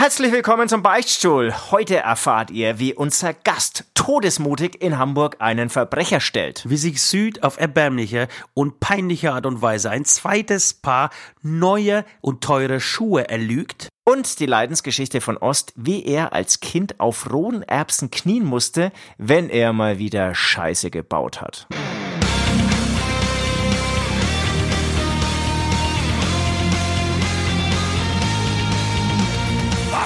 Herzlich willkommen zum Beichtstuhl. Heute erfahrt ihr, wie unser Gast todesmutig in Hamburg einen Verbrecher stellt. Wie sich Süd auf erbärmliche und peinliche Art und Weise ein zweites Paar neue und teure Schuhe erlügt. Und die Leidensgeschichte von Ost, wie er als Kind auf rohen Erbsen knien musste, wenn er mal wieder Scheiße gebaut hat.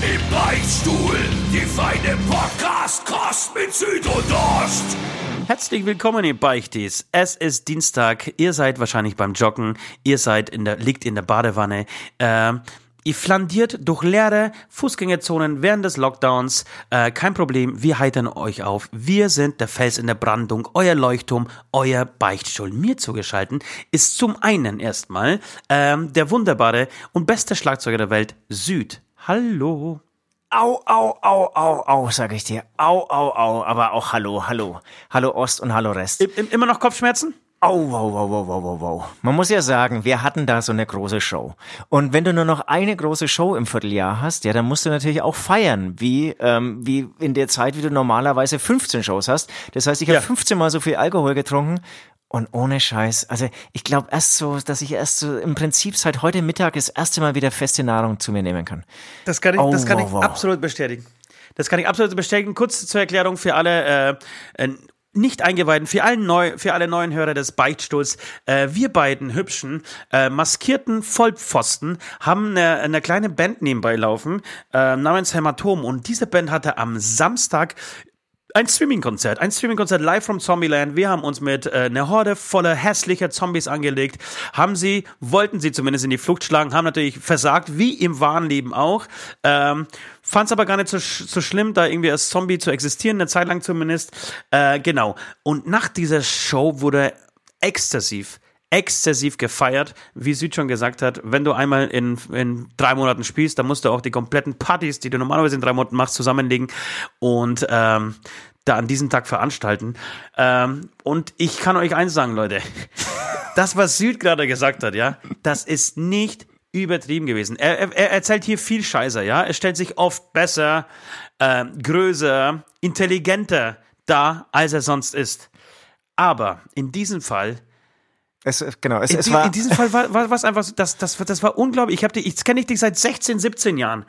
Im Beichtstuhl, die feine Podcast-Kost mit Süd und Ost. Herzlich willkommen, ihr Beichtis. Es ist Dienstag. Ihr seid wahrscheinlich beim Joggen. Ihr seid in der, liegt in der Badewanne. Äh, Ihr flandiert durch leere Fußgängerzonen während des Lockdowns. Äh, kein Problem, wir heitern euch auf. Wir sind der Fels in der Brandung, euer Leuchtturm, euer Beichtstuhl. Mir zugeschalten ist zum einen erstmal ähm, der wunderbare und beste Schlagzeuger der Welt, Süd. Hallo. Au, au, au, au, au, sag ich dir. Au, au, au, aber auch hallo, hallo. Hallo Ost und hallo Rest. I immer noch Kopfschmerzen? Au, wow, wow, wow, wow, wow, wow. Man muss ja sagen, wir hatten da so eine große Show. Und wenn du nur noch eine große Show im Vierteljahr hast, ja, dann musst du natürlich auch feiern, wie, ähm, wie in der Zeit, wie du normalerweise 15 Shows hast. Das heißt, ich habe 15 Mal so viel Alkohol getrunken und ohne Scheiß, also ich glaube erst so, dass ich erst so im Prinzip seit heute Mittag das erste Mal wieder feste Nahrung zu mir nehmen kann. Das kann ich, Oh, das kann wow, ich wow. absolut bestätigen. Das kann ich absolut bestätigen. Kurz zur Erklärung für alle äh, äh, nicht eingeweihten, für, allen neu, für alle neuen Hörer des Beichtstuhls. Äh, wir beiden hübschen, äh, maskierten Vollpfosten haben eine, eine kleine Band nebenbei laufen, äh, namens Hämatom. Und diese Band hatte am Samstag ein Streaming-Konzert, ein Streaming-Konzert live from Zombieland. Wir haben uns mit äh, einer Horde voller hässlicher Zombies angelegt, haben sie, wollten sie zumindest in die Flucht schlagen, haben natürlich versagt, wie im wahren Leben auch. Ähm, Fand es aber gar nicht so, so schlimm, da irgendwie als Zombie zu existieren, eine Zeit lang zumindest. Äh, genau. Und nach dieser Show wurde exzessiv exzessiv gefeiert, wie Süd schon gesagt hat, wenn du einmal in, in drei Monaten spielst, dann musst du auch die kompletten Partys, die du normalerweise in drei Monaten machst, zusammenlegen und ähm, da an diesem Tag veranstalten. Ähm, und ich kann euch eins sagen, Leute, das, was Süd gerade gesagt hat, ja, das ist nicht übertrieben gewesen. Er, er, er erzählt hier viel Scheiße, ja. Er stellt sich oft besser, äh, größer, intelligenter dar, als er sonst ist. Aber in diesem Fall Es, genau, es, in, es war, in diesem Fall war, war was einfach so, das, das, das war unglaublich. Ich habe ich kenne dich seit 16, 17 Jahren.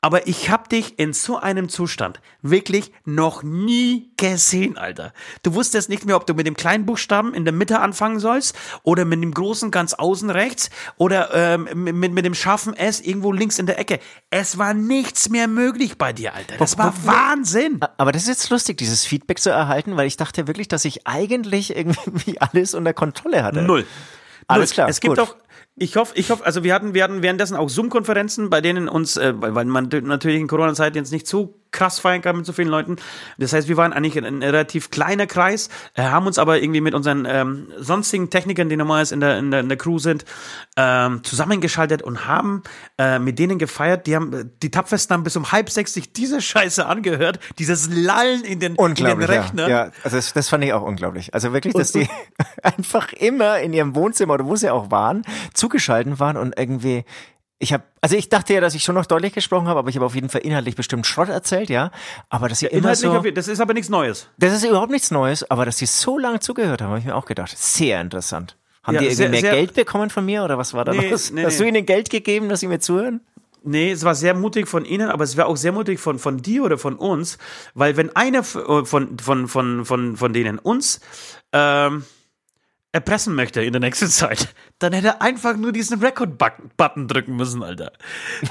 Aber ich habe dich in so einem Zustand wirklich noch nie gesehen, Alter. Du wusstest nicht mehr, ob du mit dem kleinen Buchstaben in der Mitte anfangen sollst oder mit dem großen ganz außen rechts oder ähm, mit, mit dem scharfen S irgendwo links in der Ecke. Es war nichts mehr möglich bei dir, Alter. Das war Wahnsinn. aber das ist jetzt lustig, dieses Feedback zu erhalten, weil ich dachte wirklich, dass ich eigentlich irgendwie alles unter Kontrolle hatte. Null. Alles klar, Es gibt gut. auch, ich hoffe, ich hoffe, also wir hatten, wir hatten währenddessen auch Zoom-Konferenzen, bei denen uns, äh, weil man natürlich in Corona-Zeit jetzt nicht so krass feiern kann mit so vielen Leuten. Das heißt, wir waren eigentlich ein, relativ kleiner Kreis, äh, haben uns aber irgendwie mit unseren ähm, sonstigen Technikern, die normalerweise in der, in der, in der Crew sind, ähm, zusammengeschaltet und haben äh, mit denen gefeiert. Die haben, die Tapfesten haben bis um halb sechs sich diese Scheiße angehört, dieses Lallen in den, in den Rechner. ja. ja. Also das, das fand ich auch unglaublich. Also wirklich, dass die einfach immer in ihrem Wohnzimmer oder wo sie auch waren, zugeschalten waren und irgendwie ich habe, also ich dachte ja, dass ich schon noch deutlich gesprochen habe, aber ich habe auf jeden Fall inhaltlich bestimmt Schrott erzählt, ja. Aber dass sie immer Inhaltlich, so, das ist aber nichts Neues. das ist überhaupt nichts Neues, aber dass sie so lange zugehört haben, habe ich mir auch gedacht. Sehr interessant. Haben Ja, die irgendwie sehr- mehr sehr- Geld bekommen von mir oder was war da Nee, los? nee, Hast nee. du ihnen Geld gegeben, dass sie mir zuhören? Nee, es war sehr mutig von Ihnen, aber es war auch sehr mutig von, von dir oder von uns, weil wenn einer äh, von, von, von, von, von denen uns ähm, erpressen möchte in der nächsten Zeit, dann hätte er einfach nur diesen Record-Button drücken müssen, Alter.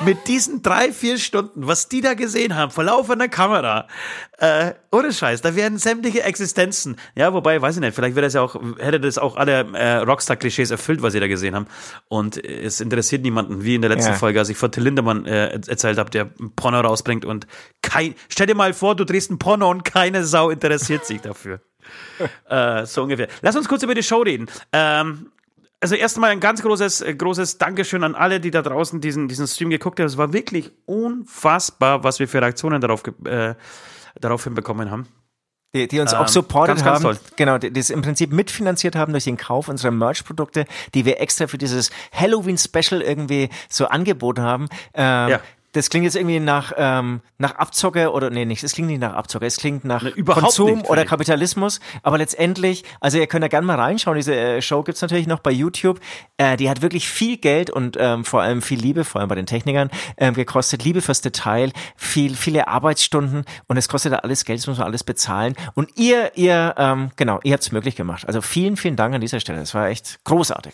Mit diesen drei, vier Stunden, was die da gesehen haben, vor laufender Kamera, äh, ohne Scheiß, da werden sämtliche Existenzen, ja, wobei, weiß ich nicht, vielleicht wäre das ja auch, hätte das auch alle äh, Rockstar-Klischees erfüllt, was sie da gesehen haben. Und es interessiert niemanden, wie in der letzten Ja. Folge, als ich von Till Lindemann äh, erzählt habe, der ein Porno rausbringt und kein, stell dir mal vor, du drehst ein Porno und keine Sau interessiert sich dafür. Äh, so ungefähr. Lass uns kurz über die Show reden. Ähm, also erstmal ein ganz großes, äh, großes Dankeschön an alle, die da draußen diesen, diesen Stream geguckt haben. Es war wirklich unfassbar, was wir für Reaktionen darauf, äh, darauf hinbekommen haben. Die, die uns Ähm, auch supported ganz, ganz haben, toll. genau, die, die es im Prinzip mitfinanziert haben durch den Kauf unserer Merch-Produkte, die wir extra für dieses Halloween-Special irgendwie so angeboten haben. Ähm, Ja. Das klingt jetzt irgendwie nach, ähm, nach Abzocke oder nee, nicht, es klingt nicht nach Abzocke, es klingt nach überhaupt Konsum oder. Kapitalismus. Aber letztendlich, also ihr könnt da gerne mal reinschauen, diese äh, Show gibt's natürlich noch bei YouTube. Äh, die hat wirklich viel Geld und ähm, vor allem viel Liebe, vor allem bei den Technikern, ähm, gekostet. Liebe fürs Detail, viel, viele Arbeitsstunden und es kostet da alles Geld, das muss man alles bezahlen. Und ihr, ihr, ähm, genau, ihr habt's möglich gemacht. Also vielen, vielen Dank an dieser Stelle. Das war echt großartig.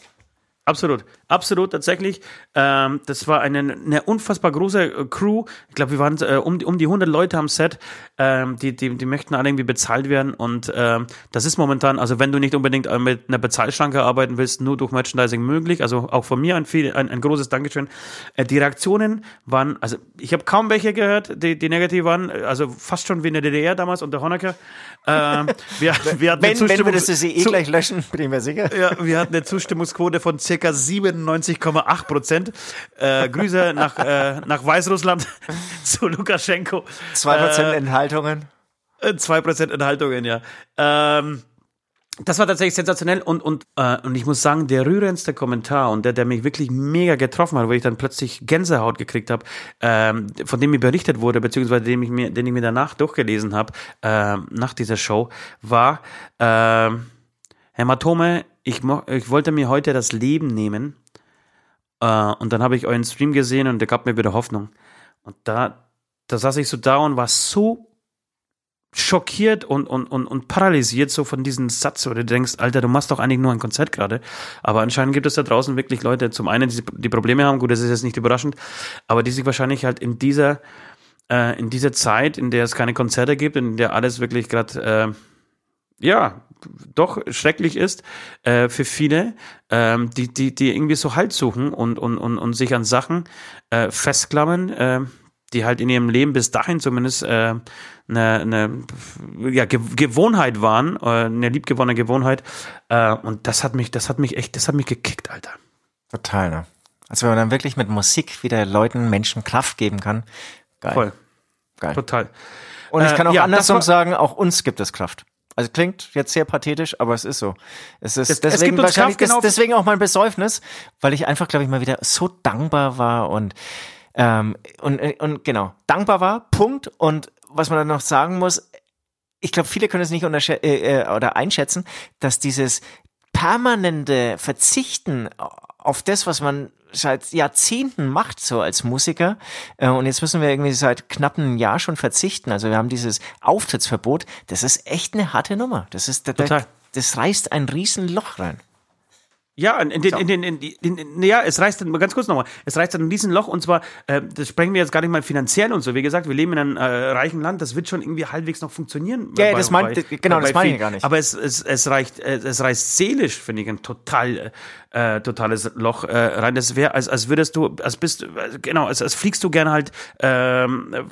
Absolut, absolut, tatsächlich. Ähm, das war eine, eine unfassbar große äh, Crew. Ich glaube, wir waren äh, um, die- um die 100 Leute am Set. Ähm, die, die, die möchten alle irgendwie bezahlt werden. Und ähm, das ist momentan, also wenn du nicht unbedingt äh, mit einer Bezahlschranke arbeiten willst, nur durch Merchandising möglich. Also auch von mir ein, viel, ein, ein großes Dankeschön. Äh, die Reaktionen waren, also ich habe kaum welche gehört, die, die negativ waren. Also fast schon wie in der DDR damals unter Honecker. Ähm, wir, wir hatten Wenn, wenn wir Zustimmungs- das eh gleich löschen, bin ich mir sicher. ja, wir hatten eine Zustimmungsquote von circa 97,8 Prozent. Äh, Grüße nach, äh, nach Weißrussland zu Lukaschenko. Zwei Prozent Äh, Enthaltungen. äh, 2% Enthaltungen, ja. Ähm, das war tatsächlich sensationell und, und, äh, und ich muss sagen, der rührendste Kommentar und der, der mich wirklich mega getroffen hat, wo ich dann plötzlich Gänsehaut gekriegt habe, ähm, von dem mir berichtet wurde, beziehungsweise den ich mir, den ich mir danach durchgelesen habe, ähm, nach dieser Show, war, ähm, Hämatome, ich, ich wollte mir heute das Leben nehmen äh, und dann habe ich euren Stream gesehen und der gab mir wieder Hoffnung. Und da, da saß ich so da und war so schockiert und, und, und, und paralysiert so von diesem Satz, wo du denkst, Alter, du machst doch eigentlich nur ein Konzert gerade. Aber anscheinend gibt es da draußen wirklich Leute, zum einen, die, die Probleme haben, gut, das ist jetzt nicht überraschend, aber die sich wahrscheinlich halt in dieser, äh, in dieser Zeit, in der es keine Konzerte gibt, in der alles wirklich gerade, äh, ja, doch schrecklich ist äh, für viele, ähm, die, die, die irgendwie so Halt suchen und, und, und, und sich an Sachen äh, festklammern, äh, die halt in ihrem Leben bis dahin zumindest äh, eine, eine ja, Ge Gewohnheit waren, äh, eine liebgewonnene Gewohnheit. Äh, und das hat mich, das hat mich echt, das hat mich gekickt, Alter. Total, ne? Also wenn man dann wirklich mit Musik wieder Leuten, Menschen Kraft geben kann. Geil. Voll, Geil. total. Und ich Äh, kann auch ja, andersrum sagen, auch uns gibt es Kraft. Also klingt jetzt sehr pathetisch, aber es ist so. Es ist Es- es deswegen uns wahrscheinlich des, deswegen auch mein Besäufnis, weil ich einfach, glaube ich, mal wieder so dankbar war und ähm, und, und genau dankbar war. Punkt. Und was man dann noch sagen muss, ich glaube, viele können es nicht äh, äh, oder einschätzen, dass dieses permanente Verzichten auf das, was man seit Jahrzehnten macht, so als Musiker. Äh, und jetzt müssen wir irgendwie seit knapp einem Jahr schon verzichten. Also wir haben dieses Auftrittsverbot. Das ist echt eine harte Nummer. Das ist, da, da, Total. das reißt ein riesen Loch rein. Ja, in, in, den, in, den, in, in, in, ja, es reißt dann, ganz kurz nochmal, es reißt dann ein Riesenloch und zwar, äh, das sprechen wir jetzt gar nicht mal finanziell und so. Wie gesagt, wir leben in einem äh, reichen Land, das wird schon irgendwie halbwegs noch funktionieren. Ja, ja, das mein- genau, das meine ich gar nicht. Aber es, es, es reicht, äh, es reißt seelisch, finde ich, ein total, äh, totales Loch äh, rein. Das wäre, als, als würdest du, als bist, äh, genau, als, als fliegst du gerne halt ähm, äh,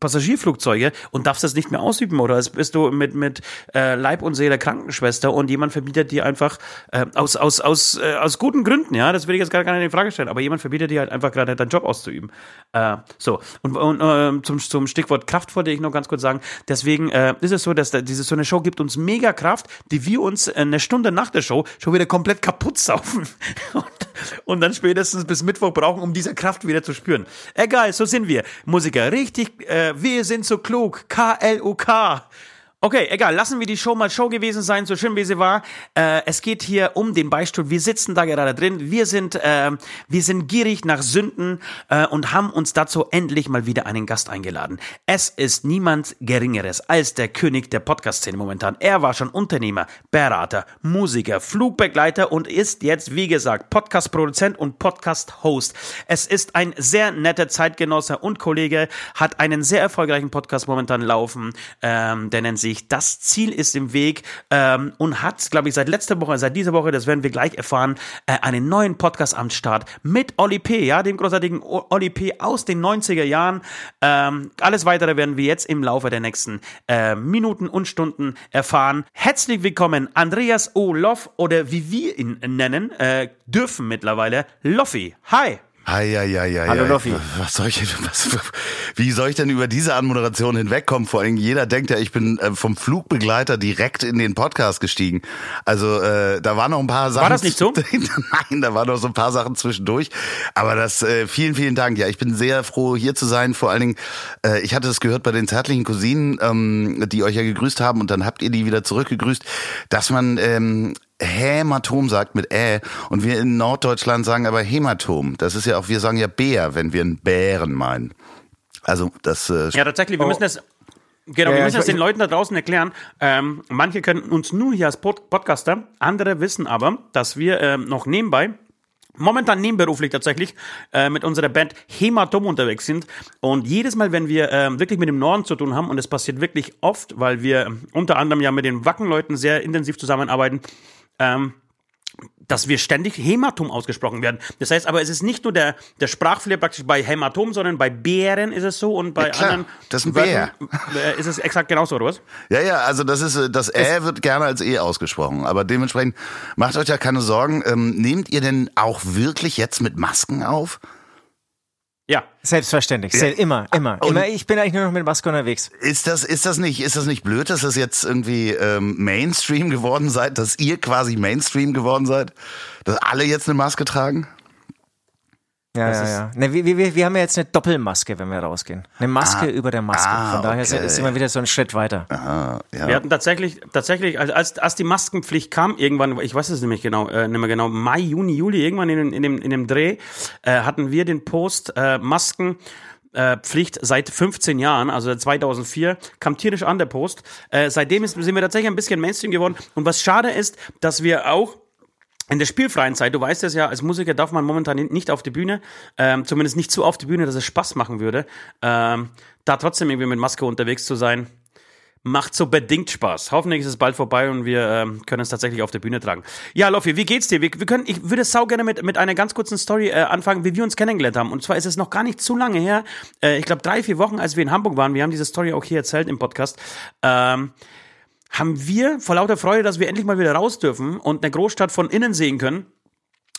Passagierflugzeuge und darfst das nicht mehr ausüben oder als bist du mit, mit äh, Leib und Seele Krankenschwester und jemand verbietet dir einfach äh, aus, aus, aus, äh, aus guten Gründen, ja, das will ich jetzt gar, gar nicht in Frage stellen, aber jemand verbietet dir halt einfach gerade deinen Job auszuüben. Äh, so, und, und äh, zum, zum Stichwort Kraft wollte ich noch ganz kurz sagen, deswegen äh, ist es so, dass da, diese so eine Show gibt uns mega Kraft, die wir uns äh, eine Stunde nach der Show schon wieder komplett kaputt saufen und, und dann spätestens bis Mittwoch brauchen, um diese Kraft wieder zu spüren. Egal, so sind wir. Musiker, richtig, äh, wir sind so klug, K-L-U-K. Okay, egal, lassen wir die Show mal Show gewesen sein, so schön wie sie war. Äh, es geht hier um den Beistuhl. Wir sitzen da gerade drin. Wir sind, äh, wir sind gierig nach Sünden äh, und haben uns dazu endlich mal wieder einen Gast eingeladen. Es ist niemand Geringeres als der König der Podcast-Szene momentan. Er war schon Unternehmer, Berater, Musiker, Flugbegleiter und ist jetzt, wie gesagt, Podcast-Produzent und Podcast-Host. Es ist ein sehr netter Zeitgenosse und Kollege, hat einen sehr erfolgreichen Podcast momentan laufen, ähm, der nennt sich Das Ziel ist im Weg ähm, und hat, glaube ich, seit letzter Woche, seit dieser Woche, das werden wir gleich erfahren, äh, einen neuen Podcast am Start mit Oli P., ja, dem großartigen Oli P. aus den 90er Jahren. Ähm, alles weitere werden wir jetzt im Laufe der nächsten äh, Minuten und Stunden erfahren. Herzlich willkommen, Andreas O. Loff oder wie wir ihn nennen, äh, dürfen mittlerweile, Loffi. Hi. Ja, Hallo. Loffi. Was soll ich, was, wie soll ich denn über diese Anmoderation hinwegkommen? Vor allem jeder denkt ja, ich bin äh, vom Flugbegleiter direkt in den Podcast gestiegen. Also äh, da waren noch ein paar Sachen. das nicht so? Nein, da waren noch so ein paar Sachen zwischendurch. Aber das, äh, vielen, vielen Dank. Ja, ich bin sehr froh, hier zu sein. Vor allen Dingen, äh, ich hatte es gehört bei den zärtlichen Cousinen, ähm, die euch ja gegrüßt haben und dann habt ihr die wieder zurückgegrüßt, dass man ähm, Hämatom sagt mit Ä und wir in Norddeutschland sagen aber Hämatom. Das ist ja auch, wir sagen ja Bär, wenn wir einen Bären meinen. Also das äh, Ja, tatsächlich, wir müssen das. Genau, Ja, wir müssen ich- das den Leuten da draußen erklären. Ähm, manche können uns nur hier als Pod Podcaster, andere wissen aber, dass wir ähm, noch nebenbei, momentan nebenberuflich tatsächlich, äh, mit unserer Band Hämatom unterwegs sind. Und jedes Mal, wenn wir ähm, wirklich mit dem Norden zu tun haben, und es passiert wirklich oft, weil wir ähm, unter anderem ja mit den Wackenleuten sehr intensiv zusammenarbeiten, ähm, dass wir ständig Hämatom ausgesprochen werden. Das heißt aber, es ist nicht nur der, der Sprachfehler praktisch bei Hämatom, sondern bei Bären ist es so und bei Ja, klar. anderen Das ist ein Wörtern, äh, ist es exakt genauso, oder was? Ja, ja, also das ist äh, das Ä wird gerne als E ausgesprochen, aber dementsprechend macht euch ja keine Sorgen. Ähm, nehmt ihr denn auch wirklich jetzt mit Masken auf? Ja. Selbstverständlich. Sel immer, immer. Und- immer. Ich bin eigentlich nur noch mit Maske unterwegs. Ist das ist das nicht ist das nicht blöd, dass das jetzt irgendwie ähm, Mainstream geworden seid, dass ihr quasi Mainstream geworden seid, dass alle jetzt eine Maske tragen? Ja, Das ja, ist- ja. Ne, wir, wir, wir haben ja jetzt eine Doppelmaske, wenn wir rausgehen. Eine Maske über der Maske. ah, Von daher okay. sind- sind wir wieder so einen Schritt weiter. Ah, ja. Wir hatten tatsächlich, tatsächlich, als- als, als die Maskenpflicht kam, irgendwann, ich weiß es nämlich genau, äh, nicht mehr genau, Mai, Juni, Juli, irgendwann in, dem- in, dem, in dem Dreh, äh, hatten wir den Post äh, Masken. äh, Pflicht seit 15 Jahren, also seit 2004, kam tierisch an der Post. Äh, seitdem ist, sind wir tatsächlich ein bisschen Mainstream geworden. Und was schade ist, dass wir auch in der spielfreien Zeit, du weißt es ja, als Musiker darf man momentan nicht auf die Bühne, ähm, zumindest nicht so auf die Bühne, dass es Spaß machen würde. Ähm, da trotzdem irgendwie mit Maske unterwegs zu sein, macht so bedingt Spaß. Hoffentlich ist es bald vorbei und wir ähm, können es tatsächlich auf der Bühne tragen. Ja, Loffi, wie geht's dir? Wir, wir können, ich würde sau gerne mit, mit einer ganz kurzen Story äh, anfangen, wie wir uns kennengelernt haben. Und zwar ist es noch gar nicht zu lange her. Äh, ich glaube, drei, vier Wochen, als wir in Hamburg waren. Wir haben diese Story auch hier erzählt im Podcast. Ähm, haben wir vor lauter Freude, dass wir endlich mal wieder raus dürfen und eine Großstadt von innen sehen können,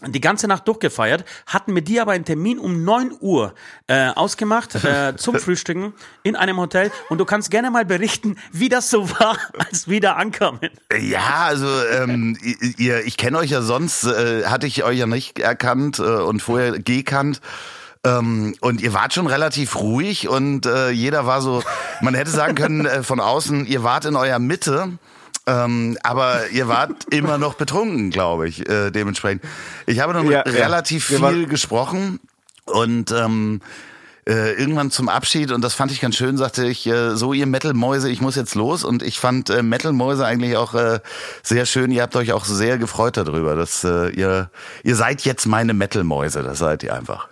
die ganze Nacht durchgefeiert, hatten mit dir aber einen Termin um 9 Uhr äh, ausgemacht äh, zum Frühstücken in einem Hotel und du kannst gerne mal berichten, wie das so war, als wir da ankamen. Ja, also ähm, ihr, ich kenne euch ja sonst, äh, hatte ich euch ja nicht erkannt äh, und vorher gekannt. Ähm, und ihr wart schon relativ ruhig und äh, jeder war so, man hätte sagen können äh, von außen, ihr wart in eurer Mitte. Ähm, aber ihr wart immer noch betrunken, glaube ich, äh, dementsprechend. Ich habe dann Ja, ja. relativ Wir viel gesprochen und ähm, äh, irgendwann zum Abschied und das fand ich ganz schön, sagte ich, äh, so ihr Metal-Mäuse, ich muss jetzt los und ich fand äh, Metal-Mäuse eigentlich auch äh, sehr schön. Ihr habt euch auch sehr gefreut darüber, dass äh, ihr ihr seid jetzt meine Metal-Mäuse, das seid ihr einfach.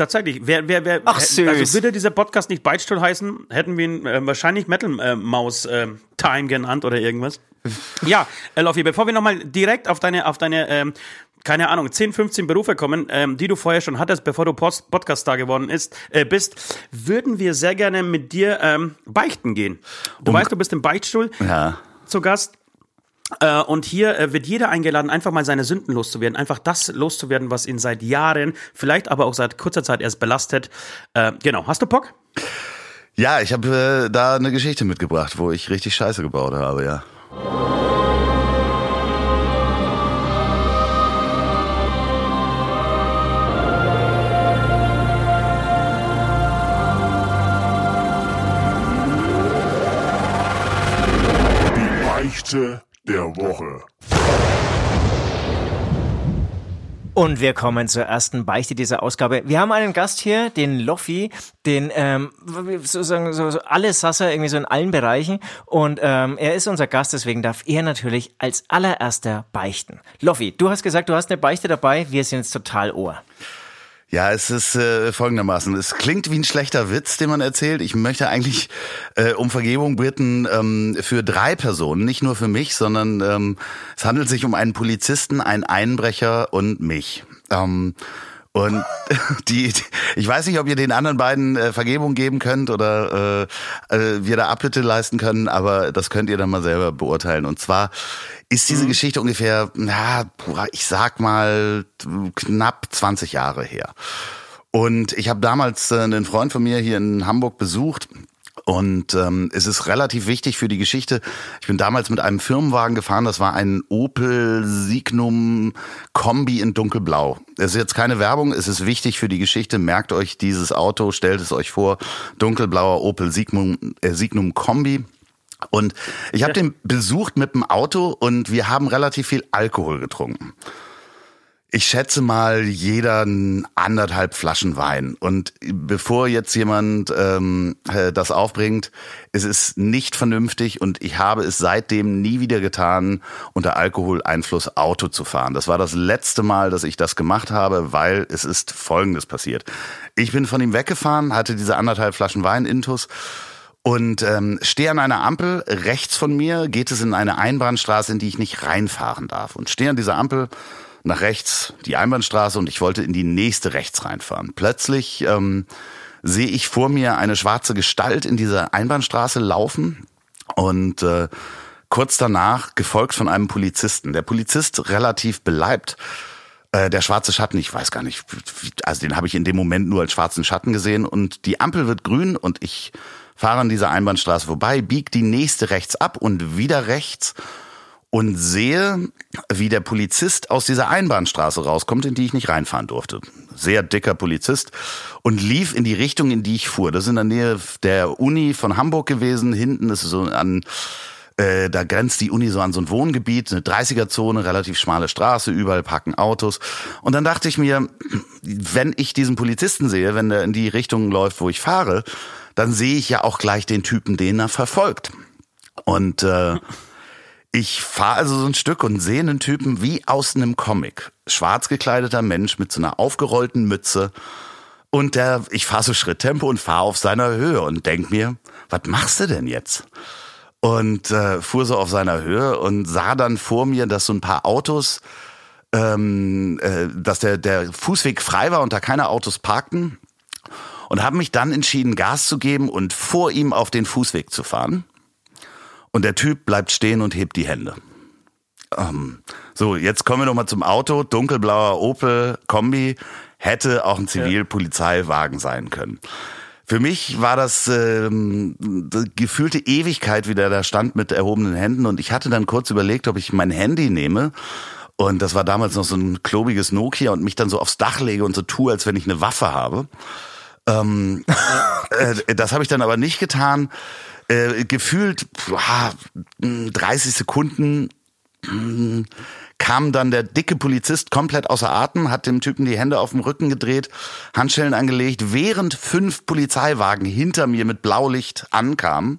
Tatsächlich, wer, wer, wer, Ach, süß. also würde dieser Podcast nicht Beitstuhl heißen, hätten wir ihn äh, wahrscheinlich Metal äh, Maus äh, Time genannt oder irgendwas. ja, äh, Loffi, bevor wir nochmal direkt auf deine, auf deine, ähm, keine Ahnung, 10, 15 Berufe kommen, ähm, die du vorher schon hattest, bevor du Post Podcast-Star geworden ist, äh, bist, würden wir sehr gerne mit dir ähm, beichten gehen. Du weißt, du bist im Beichtstuhl Ja. zu Gast. Äh, und hier äh, wird jeder eingeladen, einfach mal seine Sünden loszuwerden, einfach das loszuwerden, was ihn seit Jahren, vielleicht aber auch seit kurzer Zeit erst belastet. Äh, genau, hast du Bock? Ja, ich habe da eine Geschichte mitgebracht, wo ich richtig Scheiße gebaut habe, ja. Ratte der Woche. Und wir kommen zur ersten Beichte dieser Ausgabe. Wir haben einen Gast hier, den Loffi, den ähm, sozusagen so, so alles Sasser irgendwie so in allen Bereichen. Und ähm, er ist unser Gast, deswegen darf er natürlich als allererster beichten. Loffi, du hast gesagt, du hast eine Beichte dabei. Wir sind jetzt total ohr. Ja, es ist äh, folgendermaßen. Es klingt wie ein schlechter Witz, den man erzählt. Ich möchte eigentlich äh, um Vergebung bitten ähm, für drei Personen, nicht nur für mich, sondern ähm, es handelt sich um einen Polizisten, einen Einbrecher und mich. Ähm, und die, ich weiß nicht, ob ihr den anderen beiden äh, Vergebung geben könnt oder äh, äh, wir da Abbitte leisten können, aber das könnt ihr dann mal selber beurteilen. Und zwar ist diese mhm. Geschichte ungefähr, na, ich sag mal, knapp 20 Jahre her. Und ich habe damals äh, einen Freund von mir hier in Hamburg besucht und ähm, es ist relativ wichtig für die Geschichte. Ich bin damals mit einem Firmenwagen gefahren, das war ein Opel Signum Kombi in dunkelblau. Es ist jetzt keine Werbung, es ist wichtig für die Geschichte. Merkt euch dieses Auto, stellt es euch vor. Dunkelblauer Opel Signum, äh, Signum Kombi. Und ich habe den besucht mit dem Auto und wir haben relativ viel Alkohol getrunken. Ich schätze mal jeder anderthalb Flaschen Wein. Und bevor jetzt jemand ähm, äh, das aufbringt, es ist nicht vernünftig und ich habe es seitdem nie wieder getan, unter Alkoholeinfluss Auto zu fahren. Das war das letzte Mal, dass ich das gemacht habe, weil es ist Folgendes passiert. Ich bin von ihm weggefahren, hatte diese anderthalb Flaschen Wein intus und ähm, stehe an einer Ampel. Rechts von mir geht es in eine Einbahnstraße, in die ich nicht reinfahren darf. Und stehe an dieser Ampel nach rechts die Einbahnstraße und ich wollte in die nächste rechts reinfahren. Plötzlich ähm, sehe ich vor mir eine schwarze Gestalt in dieser Einbahnstraße laufen und äh, kurz danach gefolgt von einem Polizisten. Der Polizist relativ beleibt. Äh, der schwarze Schatten, ich weiß gar nicht, also den habe ich in dem Moment nur als schwarzen Schatten gesehen und die Ampel wird grün und ich fahre an dieser Einbahnstraße vorbei, biege die nächste rechts ab und wieder rechts und sehe, wie der Polizist aus dieser Einbahnstraße rauskommt, in die ich nicht reinfahren durfte. Sehr dicker Polizist und lief in die Richtung, in die ich fuhr. Das ist in der Nähe der Uni von Hamburg gewesen. Hinten ist so an äh, da grenzt die Uni so an so ein Wohngebiet, eine 30er-Zone, relativ schmale Straße, überall parken Autos. Und dann dachte ich mir, wenn ich diesen Polizisten sehe, wenn der in die Richtung läuft, wo ich fahre, dann sehe ich ja auch gleich den Typen, den er verfolgt. Und äh, ich fahre also so ein Stück und sehe einen Typen wie aus einem Comic. Schwarz gekleideter Mensch mit so einer aufgerollten Mütze. Und der, ich fahre so Schritttempo und fahre auf seiner Höhe und denk mir, was machst du denn jetzt? Und äh, fuhr so auf seiner Höhe und sah dann vor mir, dass so ein paar Autos, ähm, äh, dass der, der Fußweg frei war und da keine Autos parkten und habe mich dann entschieden, Gas zu geben und vor ihm auf den Fußweg zu fahren. Und der Typ bleibt stehen und hebt die Hände. Ähm, so, jetzt kommen wir nochmal zum Auto. Dunkelblauer Opel Kombi hätte auch ein Zivilpolizeiwagen sein können. Für mich war das ähm, gefühlte Ewigkeit, wie der da stand mit erhobenen Händen. Und ich hatte dann kurz überlegt, ob ich mein Handy nehme. Und das war damals noch so ein klobiges Nokia und mich dann so aufs Dach lege und so tue, als wenn ich eine Waffe habe. Ähm, äh, das habe ich dann aber nicht getan. Äh, gefühlt boah, 30 Sekunden hm, kam dann der dicke Polizist komplett außer Atem, hat dem Typen die Hände auf dem Rücken gedreht, Handschellen angelegt, während fünf Polizeiwagen hinter mir mit Blaulicht ankamen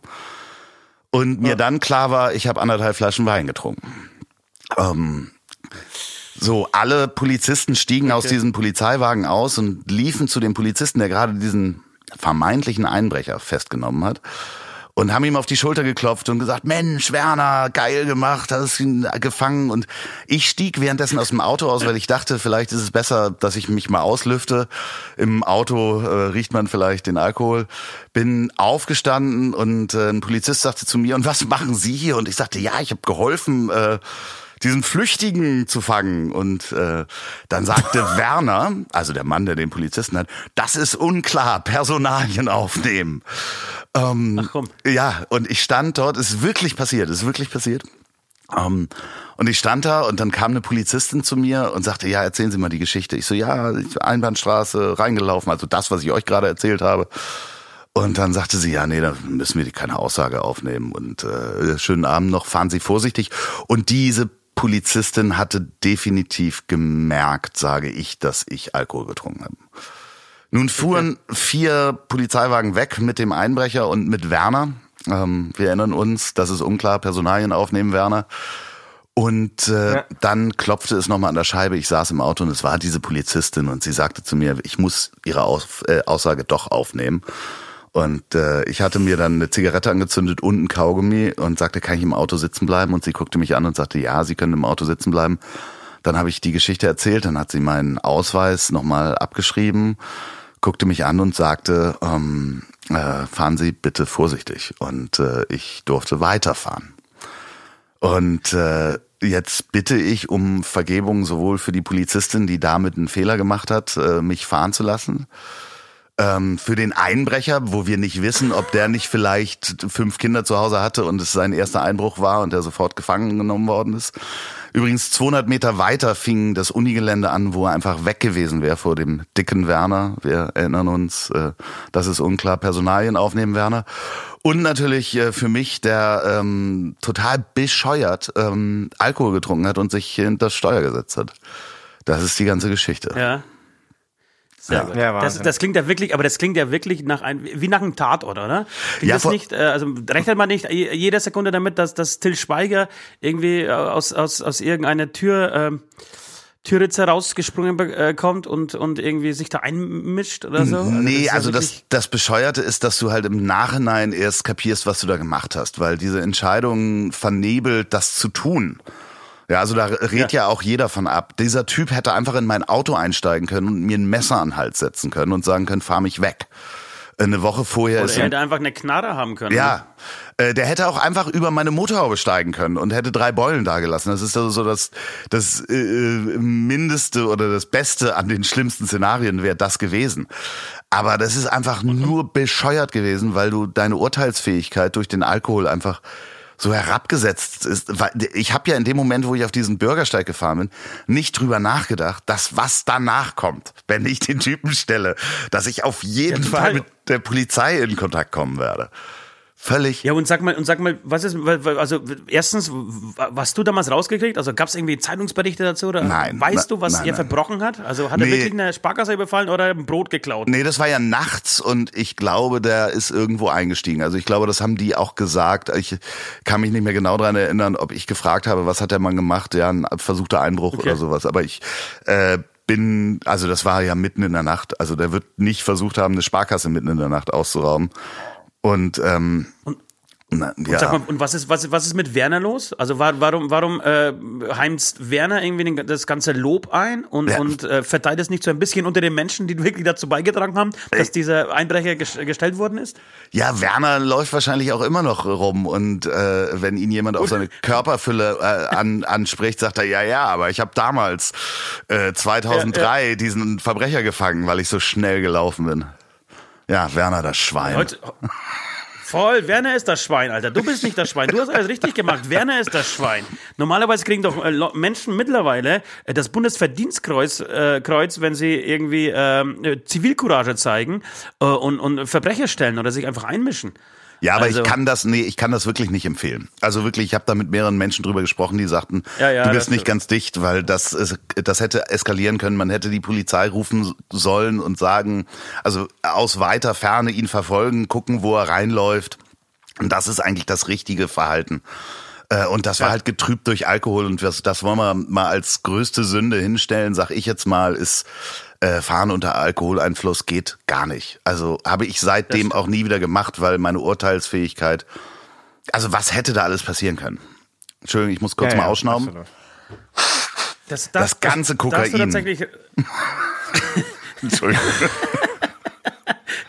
und mir ja. dann klar war, ich habe anderthalb Flaschen Wein getrunken. Ähm, so, alle Polizisten stiegen okay. aus diesem Polizeiwagen aus und liefen zu dem Polizisten, der gerade diesen vermeintlichen Einbrecher festgenommen hat und haben ihm auf die Schulter geklopft und gesagt, Mensch, Werner, geil gemacht, hast ihn gefangen. Und ich stieg währenddessen aus dem Auto aus, weil ich dachte, vielleicht ist es besser, dass ich mich mal auslüfte. Im Auto äh, riecht man vielleicht den Alkohol. Bin aufgestanden und äh, ein Polizist sagte zu mir, und was machen Sie hier? Und ich sagte, ja, ich habe geholfen. Äh, diesen Flüchtigen zu fangen. Und äh, dann sagte Werner, also der Mann, der den Polizisten hat, das ist unklar, Personalien aufnehmen. Ähm, Ach komm. Ja, und ich stand dort, ist wirklich passiert, ist wirklich passiert. Um, ähm, und ich stand da und dann kam eine Polizistin zu mir und sagte, ja, erzählen Sie mal die Geschichte. Ich so, ja, Einbahnstraße, reingelaufen, also das, was ich euch gerade erzählt habe. Und dann sagte sie, ja, nee, da müssen wir keine Aussage aufnehmen. Und äh, schönen Abend noch, fahren Sie vorsichtig. Und diese Polizistin hatte definitiv gemerkt, sage ich, dass ich Alkohol getrunken habe. Nun fuhren vier Polizeiwagen weg mit dem Einbrecher und mit Werner. Ähm, wir erinnern uns, das ist unklar, Personalien aufnehmen, Werner. Und äh, ja. dann klopfte es nochmal an der Scheibe. Ich saß im Auto und es war diese Polizistin und sie sagte zu mir, ich muss ihre Aus äh, Aussage doch aufnehmen. Und äh, ich hatte mir dann eine Zigarette angezündet und ein Kaugummi und sagte, kann ich im Auto sitzen bleiben? Und sie guckte mich an und sagte, ja, Sie können im Auto sitzen bleiben. Dann habe ich die Geschichte erzählt, dann hat sie meinen Ausweis nochmal abgeschrieben, guckte mich an und sagte, ähm, äh, fahren Sie bitte vorsichtig. Und äh, ich durfte weiterfahren. Und äh, jetzt bitte ich um Vergebung sowohl für die Polizistin, die damit einen Fehler gemacht hat, äh, mich fahren zu lassen. Ähm, für den Einbrecher, wo wir nicht wissen, ob der nicht vielleicht fünf Kinder zu Hause hatte und es sein erster Einbruch war und der sofort gefangen genommen worden ist. Übrigens 200 Meter weiter fing das Unigelände an, wo er einfach weg gewesen wäre vor dem dicken Werner. Wir erinnern uns, äh, das ist unklar, Personalien aufnehmen Werner. Und natürlich äh, für mich, der ähm, total bescheuert ähm, Alkohol getrunken hat und sich hinter das Steuer gesetzt hat. Das ist die ganze Geschichte. Ja. Sehr gut. Ja, das, das, klingt ja wirklich, aber das klingt ja wirklich nach ein, wie nach einem Tatort, oder? Klingt ja, das nicht, äh, also rechnet man nicht jede Sekunde damit, dass, dass Till Schweiger irgendwie äh, aus, aus, aus irgendeiner Tür, ähm, Türritzer rausgesprungen äh, kommt und, und irgendwie sich da einmischt oder so? Also nee, also das, das Bescheuerte ist, dass du halt im Nachhinein erst kapierst, was du da gemacht hast, weil diese Entscheidung vernebelt, das zu tun. Ja, also da redet ja. ja. auch jeder von ab. Dieser Typ hätte einfach in mein Auto einsteigen können und mir ein Messer an den Hals setzen können und sagen können, fahr mich weg. Eine Woche vorher Oder ist er hätte einfach eine Knarre haben können. Ja, äh, der hätte auch einfach über meine Motorhaube steigen können und hätte drei Beulen da gelassen. Das ist also so das, das äh, Mindeste oder das Beste an den schlimmsten Szenarien wäre das gewesen. Aber das ist einfach nur bescheuert gewesen, weil du deine Urteilsfähigkeit durch den Alkohol einfach so herabgesetzt ist. Ich habe ja in dem Moment, wo ich auf diesen Bürgersteig gefahren bin, nicht drüber nachgedacht, dass was danach kommt, wenn ich den Typen stelle, dass ich auf jeden ja, Fall mit der Polizei in Kontakt kommen werde. Völlig. Ja, und sag mal, und sag mal, was ist, also erstens, was du damals rausgekriegt? Also gab es irgendwie Zeitungsberichte dazu? Oder nein. Weißt du, was nein, er nein. verbrochen hat? Also hat nee. er wirklich eine Sparkasse überfallen oder ein Brot geklaut? Nee, das war ja nachts und ich glaube, der ist irgendwo eingestiegen. Also ich glaube, das haben die auch gesagt. Ich kann mich nicht mehr genau daran erinnern, ob ich gefragt habe, was hat der Mann gemacht? Ja, ein versuchter Einbruch okay. oder sowas. Aber ich äh, bin, also das war ja mitten in der Nacht. Also der wird nicht versucht haben, eine Sparkasse mitten in der Nacht auszurauben. Und, ähm, und na, ja. und, sag mal, und was ist, was, was ist mit Werner los? Also warum, warum äh, heimst Werner irgendwie das ganze Lob ein und, ja. und äh, verteilt es nicht so ein bisschen unter den Menschen, die wirklich dazu beigetragen haben, dass Ey. dieser Einbrecher gestellt worden ist? Ja, Werner läuft wahrscheinlich auch immer noch rum und äh, wenn ihn jemand auf seine Körperfülle äh, an, anspricht, sagt er, ja, ja, aber ich habe damals äh, 2003 ja, diesen Verbrecher gefangen, weil ich so schnell gelaufen bin. Ja, Werner, das Schwein. Heute, Voll, Werner ist das Schwein, Alter. Du bist nicht das Schwein. Du hast alles richtig gemacht. Werner ist das Schwein. Normalerweise kriegen doch äh, Menschen mittlerweile äh, das Bundesverdienstkreuz, äh, Kreuz, wenn sie irgendwie ähm, äh, Zivilcourage zeigen äh, und, und Verbrecher stellen oder sich einfach einmischen. Ja, aber also, ich kann das, nee, ich kann das wirklich nicht empfehlen. Also wirklich, ich habe da mit mehreren Menschen drüber gesprochen, die sagten, ja, ja, du bist nicht ganz dicht, weil das ist, das hätte eskalieren können. Man hätte die Polizei rufen sollen und sagen, also aus weiter Ferne ihn verfolgen, gucken, wo er reinläuft. Und das ist eigentlich das richtige Verhalten. Äh, und das war halt getrübt durch Alkohol und das, das wollen wir mal als größte Sünde hinstellen, sag ich jetzt mal, ist äh, Fahren unter Alkoholeinfluss geht gar nicht. Also habe ich seitdem auch nie wieder gemacht, weil meine Urteilsfähigkeit. Also was hätte da alles passieren können? Entschuldigung, ich muss kurz ja, mal ja, ausschnauben. Das, das, das, ganze Kokain. Das tatsächlich Entschuldigung.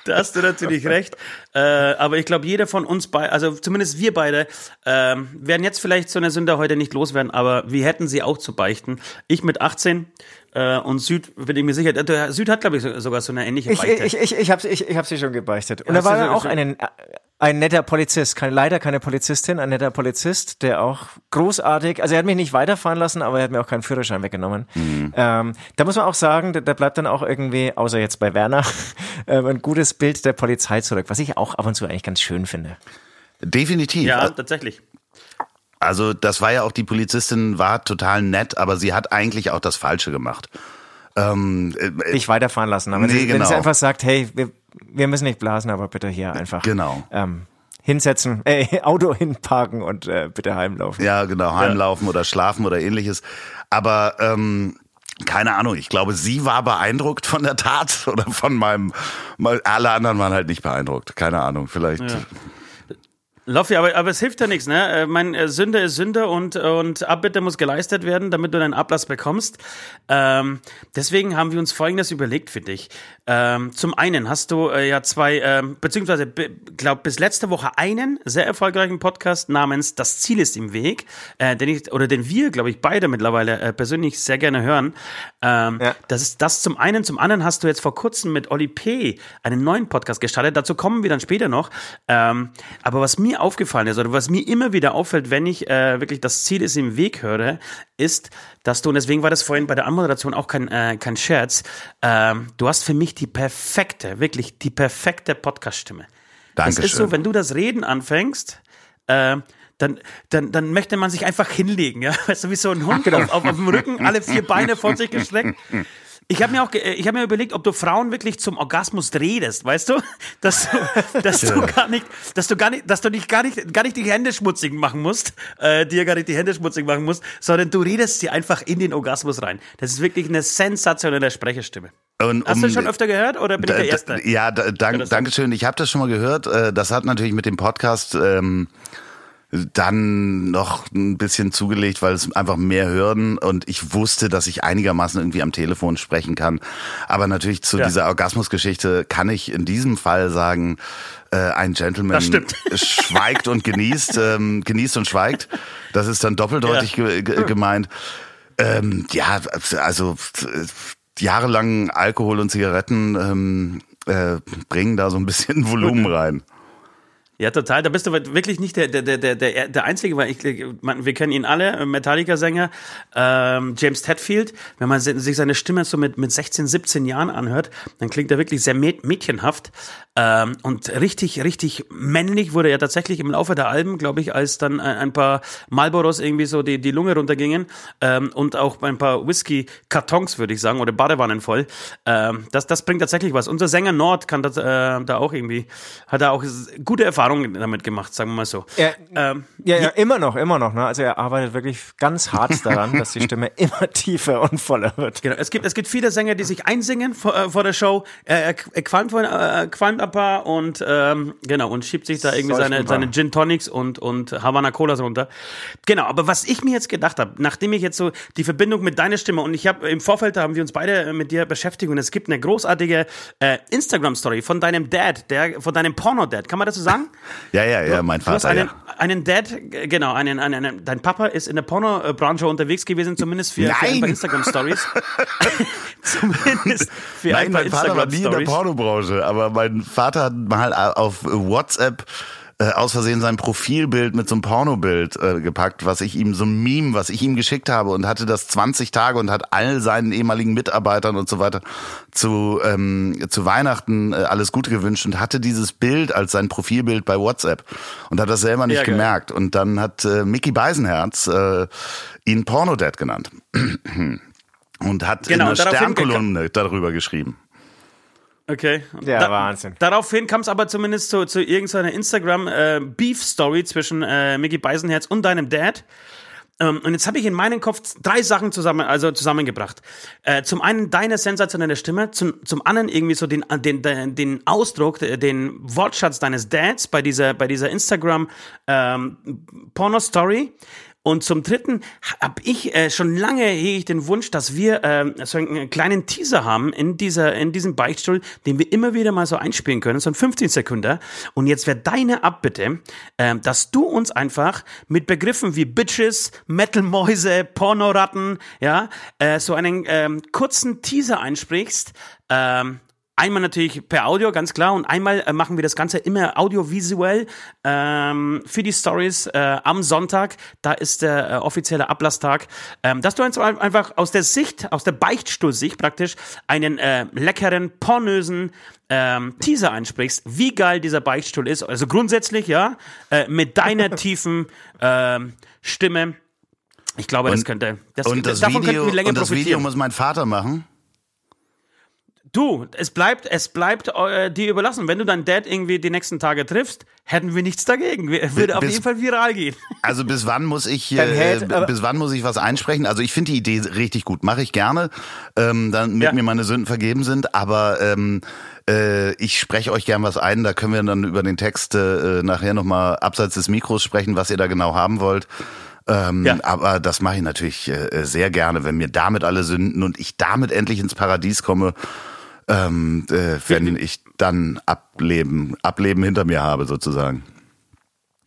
da hast du natürlich recht. Äh, aber ich glaube, jeder von uns beide, also zumindest wir beide, äh, werden jetzt vielleicht so eine Sünde heute nicht loswerden, aber wir hätten sie auch zu beichten. Ich mit 18 Äh, und Süd, bin ich mir sicher, der Süd hat, glaube ich, sogar so eine ähnliche Ich, Beichte. ich, ich, ich habe ich, ich hab sie schon gebeichtet. Und Hast da war dann auch schon- einen, ein netter Polizist, kein, leider keine Polizistin, ein netter Polizist, der auch großartig, also er hat mich nicht weiterfahren lassen, aber er hat mir auch keinen Führerschein weggenommen. Ähm, da muss man auch sagen, da, da bleibt dann auch irgendwie, außer jetzt bei Werner, ähm, ein gutes Bild der Polizei zurück, was ich auch ab und zu eigentlich ganz schön finde. Definitiv. ja, tatsächlich. Also das war ja auch, die Polizistin war total nett, aber sie hat eigentlich auch das Falsche gemacht. Ähm, äh, Nicht weiterfahren lassen. Aber Nee, wenn, sie, wenn genau. sie einfach sagt, hey, wir, wir müssen nicht blasen, aber bitte hier einfach Genau. ähm, hinsetzen, äh, Auto hinparken und äh, bitte heimlaufen. Ja, genau, heimlaufen oder schlafen oder ähnliches. Aber ähm, keine Ahnung, ich glaube, sie war beeindruckt von der Tat oder von meinem, mal- alle anderen waren halt nicht beeindruckt. Keine Ahnung, vielleicht. Loffi, aber, aber es hilft ja nichts, ne? Äh, Mein äh, Sünde ist Sünde und, und Abbitte muss geleistet werden, damit du deinen Ablass bekommst. Ähm, deswegen haben wir uns Folgendes überlegt für dich. Ähm, zum einen hast du äh, ja zwei, ähm, beziehungsweise be, glaub bis letzte Woche einen sehr erfolgreichen Podcast namens Das Ziel ist im Weg, äh, den ich oder den wir, glaube ich, beide mittlerweile äh, persönlich sehr gerne hören. Ähm, Ja. Das ist das zum einen. Zum anderen hast du jetzt vor kurzem mit Oli P. einen neuen Podcast gestartet. Dazu kommen wir dann später noch. Ähm, aber was mir aufgefallen ist oder was mir immer wieder auffällt, wenn ich äh, wirklich das Ziel ist im Weg höre, ist, dass du, und deswegen war das vorhin bei der Anmoderation auch kein, äh, kein Scherz, ähm, du hast für mich die perfekte, wirklich die perfekte Podcast-Stimme. Das ist Dankeschön. so, wenn du das Reden anfängst, äh, dann, dann, dann möchte man sich einfach hinlegen, ja. Weißt du, wie so ein Hund auf, auf, auf dem Rücken, alle vier Beine vor sich gestreckt. Ich habe mir auch, äh, ich habe mir überlegt, ob du Frauen wirklich zum Orgasmus redest, weißt du, dass du, dass du gar nicht, dass du gar nicht, dass du dich gar nicht, gar nicht die Hände schmutzig machen musst, äh, dir gar nicht die Hände schmutzig machen musst, sondern du redest sie einfach in den Orgasmus rein. Das ist wirklich eine sensationelle Sprecherstimme. Und Hast du um- schon öfter gehört oder bin ich der Da- Erste? da- Ja, da, dank, das- Dankeschön. Ich habe das schon mal gehört. Äh, Das hat natürlich mit dem Podcast ähm, dann noch ein bisschen zugelegt, weil es einfach mehr Hürden und ich wusste, dass ich einigermaßen irgendwie am Telefon sprechen kann. Aber natürlich zu Ja. dieser Orgasmusgeschichte kann ich in diesem Fall sagen, äh, ein Gentleman schweigt und genießt, ähm, genießt und schweigt. Das ist dann doppeldeutig Ja. ge ge gemeint. Ähm, ja, also äh, jahrelang Alkohol und Zigaretten ähm, äh, bringen da so ein bisschen Volumen rein. Ja, total. Da bist du wirklich nicht der, der, der, der, der Einzige, weil ich, man, wir kennen ihn alle, äh, Metallica-Sänger, ähm, James Hetfield. Wenn man sich seine Stimme so mit, mit 16, 17 Jahren anhört, dann klingt er wirklich sehr mä- mädchenhaft ähm, und richtig, richtig männlich wurde er tatsächlich im Laufe der Alben, glaube ich, als dann ein, paar Marlboros irgendwie so die, die Lunge runtergingen ähm, und auch ein paar Whisky-Kartons, würde ich sagen, oder Badewannen voll. Ähm, das, das bringt tatsächlich was. Unser Sänger Nord kann das, äh, da auch irgendwie, hat da auch gute Erfahrungen damit gemacht, sagen wir mal so. Er, Ähm, ja, ja, immer noch, immer noch. Ne? Also er arbeitet wirklich ganz hart daran, dass die Stimme immer tiefer und voller wird. Genau. Es gibt, es gibt viele Sänger, die sich einsingen vor, äh, vor der Show. Er, er, er qualmt, äh, qualmt ein paar und ähm, genau und schiebt sich da irgendwie seine, seine Gin Tonics und, und Havana Colas runter. Genau, aber was ich mir jetzt gedacht habe, nachdem ich jetzt so die Verbindung mit deiner Stimme und ich habe im Vorfeld da haben wir uns beide mit dir beschäftigt und es gibt eine großartige äh, Instagram-Story von deinem Dad, der von deinem Porno-Dad. Kann man das so sagen? Ja, ja, ja, mein Du hast Vater. einen, Ja. einen Dad, genau, einen, einen, dein Papa ist in der Pornobranche unterwegs gewesen, zumindest für, für ein paar Instagram-Stories. zumindest für Nein, ein paar mein Vater war nie in der. Pornobranche, aber mein Vater hat mal auf WhatsApp äh, aus Versehen sein Profilbild mit so einem Pornobild äh, gepackt, was ich ihm, so ein Meme, was ich ihm geschickt habe und hatte das 20 Tage und hat all seinen ehemaligen Mitarbeitern und so weiter zu, ähm, zu Weihnachten äh, alles Gute gewünscht und hatte dieses Bild als sein Profilbild bei WhatsApp und hat das selber nicht Ja, geil. gemerkt. Und dann hat äh, Mickey Beisenherz äh, ihn Pornodad genannt. Und hat Genau, in der Sternkolumne darüber geschrieben. Okay. Ja, Wahnsinn. Daraufhin kam es aber zumindest zu, zu irgendeiner Instagram-Beef-Story zwischen äh, Mickey Beisenherz und deinem Dad. Ähm, und jetzt habe ich in meinem Kopf drei Sachen zusammen, also zusammengebracht. Äh, zum einen deine sensationelle Stimme, zum, zum anderen irgendwie so den, den, den, den Ausdruck, den Wortschatz deines Dads bei dieser, bei dieser Instagram ähm. Und zum dritten habe ich äh, schon lange hege ich den Wunsch, dass wir äh, so einen kleinen Teaser haben in dieser in diesem Beichtstuhl, den wir immer wieder mal so einspielen können, so ein 15 Sekunden. Und jetzt wäre deine Abbitte, äh, dass du uns einfach mit Begriffen wie Bitches, Metalmäuse, Pornoratten, ja, äh, so einen ähm, kurzen Teaser einsprichst. Ähm, Einmal natürlich per Audio, ganz klar, und einmal äh, machen wir das Ganze immer audiovisuell ähm, für die Stories äh, am Sonntag. Da ist der äh, offizielle Ablasstag. Ähm, dass du uns einfach aus der Sicht, aus der Beichtstuhlsicht praktisch einen äh, leckeren, pornösen ähm, Teaser einsprichst, wie geil dieser Beichtstuhl ist. Also grundsätzlich, ja, äh, mit deiner tiefen ähm, Stimme. Ich glaube, Und- das könnte. Das, und das, davon Video, könnten wir länger und das Video profitieren. muss mein Vater machen. Du, es bleibt, es bleibt äh, dir überlassen. Wenn du deinen Dad irgendwie die nächsten Tage triffst, hätten wir nichts dagegen. Wir, würde auf jeden Fall viral gehen. Also bis wann muss ich äh, aber- bis wann muss ich was einsprechen? Also ich finde die Idee richtig gut, mache ich gerne, ähm, dann mit Ja. mir meine Sünden vergeben sind. Aber ähm, äh, ich spreche euch gern was ein. Da können wir dann über den Text äh, nachher noch mal abseits des Mikros sprechen, was ihr da genau haben wollt. Ähm, Ja. Aber das mache ich natürlich äh, sehr gerne, wenn mir damit alle Sünden und ich damit endlich ins Paradies komme. Ähm, äh, wenn ich dann Ableben, Ableben hinter mir habe sozusagen.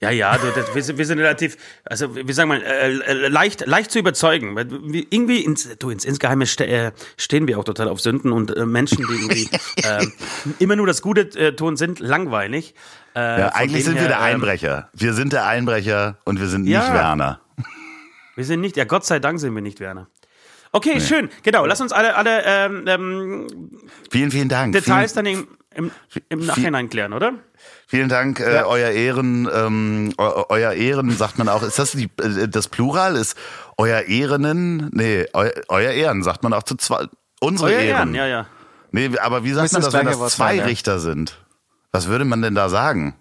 Ja, ja, du, das, wir, sind, wir sind relativ, also wie sagen wir, äh, äh, leicht, leicht zu überzeugen. Wir irgendwie ins, du, ins Insgeheime ste äh, stehen wir auch total auf Sünden und äh, Menschen, die irgendwie äh, immer nur das Gute äh, tun, sind langweilig. Äh, Ja, eigentlich sind wir her, der ähm, Einbrecher. Wir sind der Einbrecher und wir sind Ja. nicht Werner. Wir sind nicht, ja Gott sei Dank sind wir nicht Werner. Okay, schön, genau. Lass uns alle, alle ähm, ähm, Vielen, vielen Dank. Details vielen, dann im, im, im Nachhinein klären, oder? vielen Dank, äh, euer Ehren, ähm, eu, euer Ehren sagt man auch. Ist das die, äh, das Plural? Ist euer Ehrenen? Nee, eu, euer Ehren sagt man auch zu zwei. Unsere Euer Ehren. Ehren, ja, ja. Nee, aber wie sagt Müsste man das das, wenn das zwei sein, ja. Richter sind? Was würde man denn da sagen?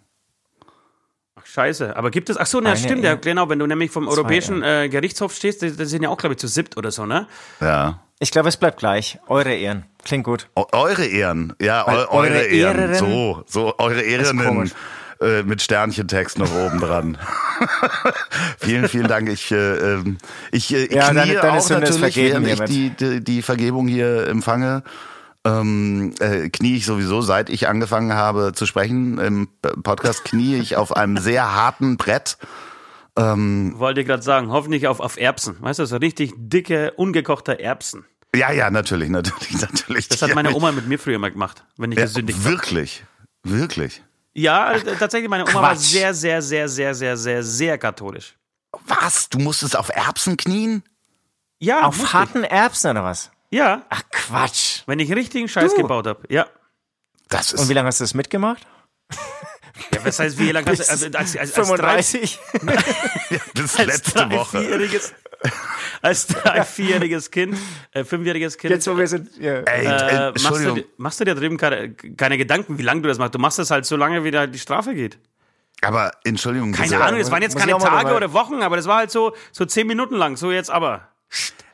Scheiße. Aber gibt es, ach so, na, Eine stimmt, ja, genau, wenn du nämlich vom Europäischen äh, Gerichtshof stehst, die sind ja auch, glaube ich, zu siebt oder so, ne? Ja. Ich glaube, es bleibt gleich. Eure Ehren. Klingt gut. Eu- Eure Ehren. Ja, eu, eure Ehren. Ehren- So, so, eure komisch. Äh, mit Sternchentext noch oben dran. vielen, vielen Dank. Ich, äh, ähm, ich äh, Ja, knie deine- deine auch natürlich, während ich die, die, die Vergebung hier empfange. Ähm, äh, knie ich sowieso, seit ich angefangen habe zu sprechen im Podcast, knie ich auf einem sehr harten Brett. Wollte ich gerade sagen, hoffentlich auf, auf Erbsen. Weißt du, so richtig dicke, ungekochte Erbsen. Ja, ja, natürlich, natürlich, natürlich. Das hat meine Oma mit mir früher mal gemacht, wenn ich Ja, gesündigt habe. wirklich, wirklich. Ja, äh, tatsächlich, meine Oma war Quatsch. sehr, sehr, sehr, sehr, sehr, sehr, sehr katholisch. Was? Du musstest auf Erbsen knien? Ja, Auf harten Erbsen oder was? ich. Ja, Ach Quatsch. wenn ich richtigen Scheiß Du. gebaut habe. Ja. Das ist Und wie lange hast du das mitgemacht? ja. Was heißt, wie lange hast du, also, als, als, als, 35? bis als letzte drei, Woche. Als drei, vierjähriges Kind, äh, fünfjähriges Kind. Jetzt, wo wir sind. Ja. Ey, äh, äh, machst, du, Entschuldigung. dir- machst du dir drüben keine, keine Gedanken, wie lange du das machst? Du machst das halt so lange, wie da die Strafe geht. Aber Entschuldigung, Keine diese- Ahnung, das waren jetzt keine Tage oder Wochen, aber das war halt so, so zehn Minuten lang. So jetzt aber.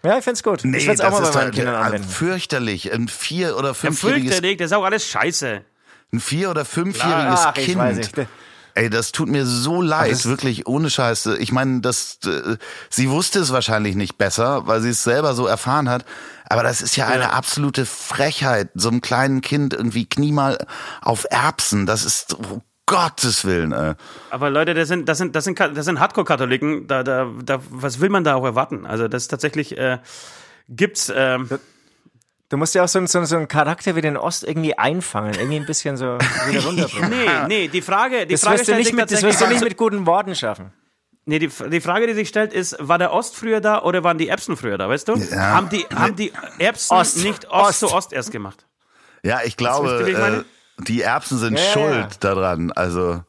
Ja, ich find's gut. Nee, ich es auch das mal ist bei meinen doch, Kindern äh, anwenden. fürchterlich. Ein vier- oder Ja, fünfjähriges, fürchterlich, das ist auch alles scheiße. ein vier- oder fünfjähriges Ach, ich weiß Kind. nicht. Ey, das tut mir so leid, das- wirklich ohne Scheiße. Ich meine, das, äh, sie wusste es wahrscheinlich nicht besser, weil sie es selber so erfahren hat. Aber das ist ja eine absolute Frechheit, so einem kleinen Kind irgendwie knie mal auf Erbsen. Das ist, um Gottes Willen, ey. Aber Leute, das sind, das sind, das sind, das sind Hardcore-Katholiken. Da, da, da, was will man da auch erwarten? Also das ist tatsächlich äh, gibt's. Ähm, Du musst ja auch so, einen- so, einen- so einen Charakter wie den Ost irgendwie einfangen, irgendwie ein bisschen so wieder runterbringen. nee, nee, die Frage, die Das Frage wirst, du stellt nicht mit, das wirst du nicht mit guten Worten schaffen. Nee, die, die Frage, die sich stellt, ist, war der Ost früher da oder waren die Erbsen früher da, weißt du? Ja. Haben, die, haben die Erbsen Ost. nicht Ost, Ost. zu Ost erst gemacht? Ja, ich glaube, äh, die Erbsen sind Ja, ja, schuld ja. daran. Also,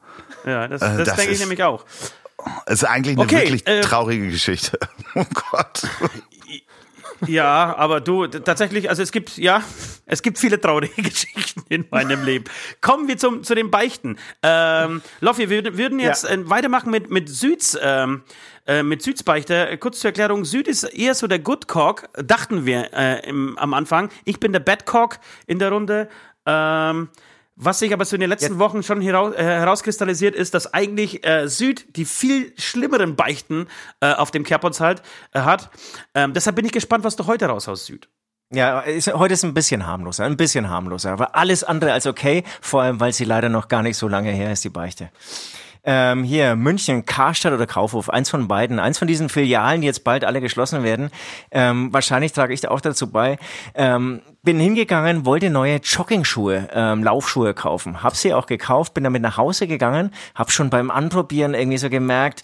Ja, das, Äh, das, das denke ich nämlich auch. es ist eigentlich eine Okay, wirklich äh, traurige Geschichte. Oh Gott. Ja, aber du, tatsächlich, also es gibt, ja, es gibt viele traurige Geschichten in meinem Leben. Kommen wir zum, zu den Beichten. Ähm, Loffi, wir würden- jetzt Ja. äh, weitermachen mit, mit Süds, ähm, äh, mit Süds Beichte. Kurz zur Erklärung, Süd ist eher so der Good Cock, dachten wir äh, im, am Anfang. Ich bin der Bad Cock in der Runde. Ähm, Was sich aber so in den letzten Wochen schon heraus, äh, herauskristallisiert ist, dass eigentlich äh, Süd die viel schlimmeren Beichten äh, auf dem Kerbholz halt äh, hat. Ähm, deshalb bin ich gespannt, was du heute raushaust, Süd. Ja, ist, heute ist ein bisschen harmloser, ein bisschen harmloser, aber alles andere als okay, vor allem weil sie leider noch gar nicht so lange her ist, die Beichte. Ähm, hier, München, Karstadt oder Kaufhof, eins von beiden, eins von diesen Filialen, die jetzt bald alle geschlossen werden. Ähm, wahrscheinlich trage ich da auch dazu bei. Ähm, bin hingegangen, wollte neue Jogging-Schuhe, ähm, Laufschuhe kaufen. Hab sie auch gekauft, bin damit nach Hause gegangen, hab schon beim Anprobieren irgendwie so gemerkt,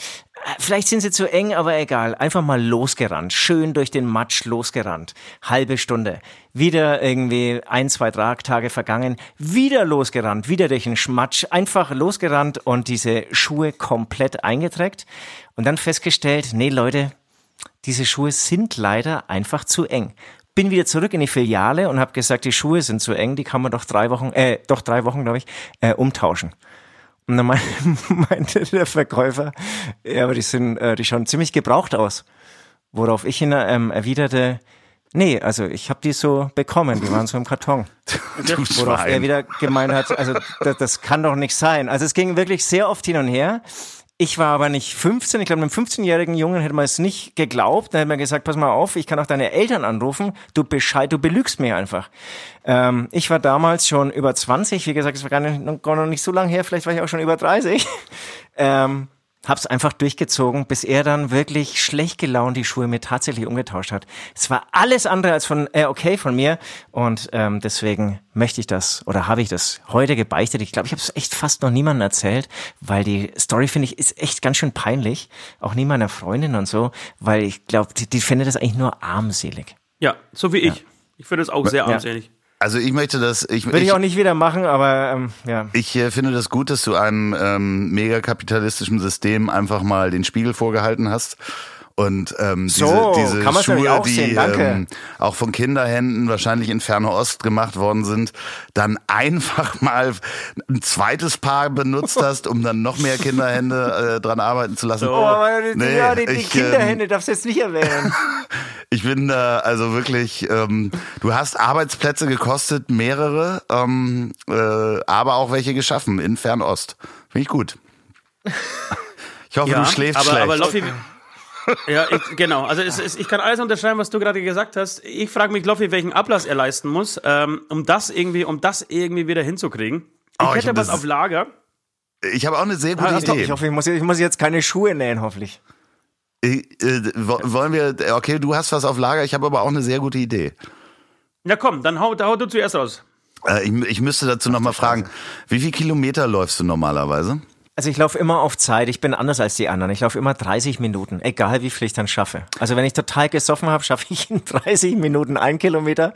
Vielleicht sind sie zu eng, aber egal. Einfach mal losgerannt. Schön durch den Matsch losgerannt. Halbe Stunde. Wieder irgendwie ein, zwei Tage vergangen. Wieder losgerannt. Wieder durch den Schmatsch. Einfach losgerannt und diese Schuhe komplett eingeträgt. Und dann festgestellt, nee Leute, diese Schuhe sind leider einfach zu eng. Bin wieder zurück in die Filiale und habe gesagt, die Schuhe sind zu eng, die kann man doch drei Wochen, äh, doch drei Wochen, glaube ich, äh, umtauschen. Und dann meinte der Verkäufer, ja, aber die sind, äh, die schauen ziemlich gebraucht aus. Worauf ich ihn ähm, erwiderte, nee, also ich habe die so bekommen, die waren so im Karton. Du Worauf er wieder gemeint hat, also das, das kann doch nicht sein. Also es ging wirklich sehr oft hin und her. Ich war aber nicht 15. Ich glaube, einem 15-jährigen Jungen hätte man es nicht geglaubt. Da hätte man gesagt, pass mal auf, ich kann auch deine Eltern anrufen. Du Bescheid, du belügst mir einfach. Ähm, ich war damals schon über 20. Wie gesagt, es war gar, nicht, noch nicht so lange her. Vielleicht war ich auch schon über 30. Ähm, hab's einfach durchgezogen, bis er dann wirklich schlecht gelaunt die Schuhe mir tatsächlich umgetauscht hat. Es war alles andere als von äh, okay von mir und ähm, deswegen möchte ich das oder habe ich das heute gebeichtet. Ich glaube, ich habe es echt fast noch niemandem erzählt, weil die Story finde ich ist echt ganz schön peinlich, auch nie meiner Freundin und so, weil ich glaube, die, die findet das eigentlich nur armselig. Ja, so wie ich. Ich finde es auch sehr Ja. Also ich möchte das, ich, Würde ich ich, auch nicht wieder machen, aber ähm, ja. ich äh, finde das gut, dass du einem ähm, megakapitalistischen System einfach mal den Spiegel vorgehalten hast. Und ähm, So, diese, diese kann man's Schuhe, auch die sehen. Ähm, auch von Kinderhänden wahrscheinlich in Fernost gemacht worden sind, dann einfach mal ein zweites Paar benutzt hast, um dann noch mehr Kinderhände äh, dran arbeiten zu lassen. Oh, aber die, Nee, ja, die, die ich, ähm, Kinderhände darfst du jetzt nicht erwähnen. Ich bin da also wirklich, ähm, du hast Arbeitsplätze gekostet, mehrere, ähm, äh, aber auch welche geschaffen in Fernost. Finde ich gut. Ich hoffe, Ja, du schläfst aber, schlecht. aber Loffi, ja, ich, genau. Also es, es, ich kann alles unterschreiben, was du gerade gesagt hast. Ich frage mich, Loffi, welchen Ablass er leisten muss, ähm, um das irgendwie, um das irgendwie wieder hinzukriegen. Ich Oh, ich hätte hab was auf Lager. ich habe auch eine sehr gute Ah. Idee. Ich hoffe, ich muss, ich muss jetzt keine Schuhe nähen, hoffentlich. Äh, äh, wo- wollen wir, okay, du hast was auf Lager, ich habe aber auch eine sehr gute Idee. Ja, komm, dann hau, hau du zuerst aus. Äh, ich, ich müsste dazu nochmal fragen, wie viel Kilometer läufst du normalerweise? Also ich laufe immer auf Zeit. Ich bin anders als die anderen. Ich laufe immer 30 Minuten, egal wie viel ich dann schaffe. Also wenn ich total gesoffen habe, schaffe ich in 30 Minuten ein Kilometer.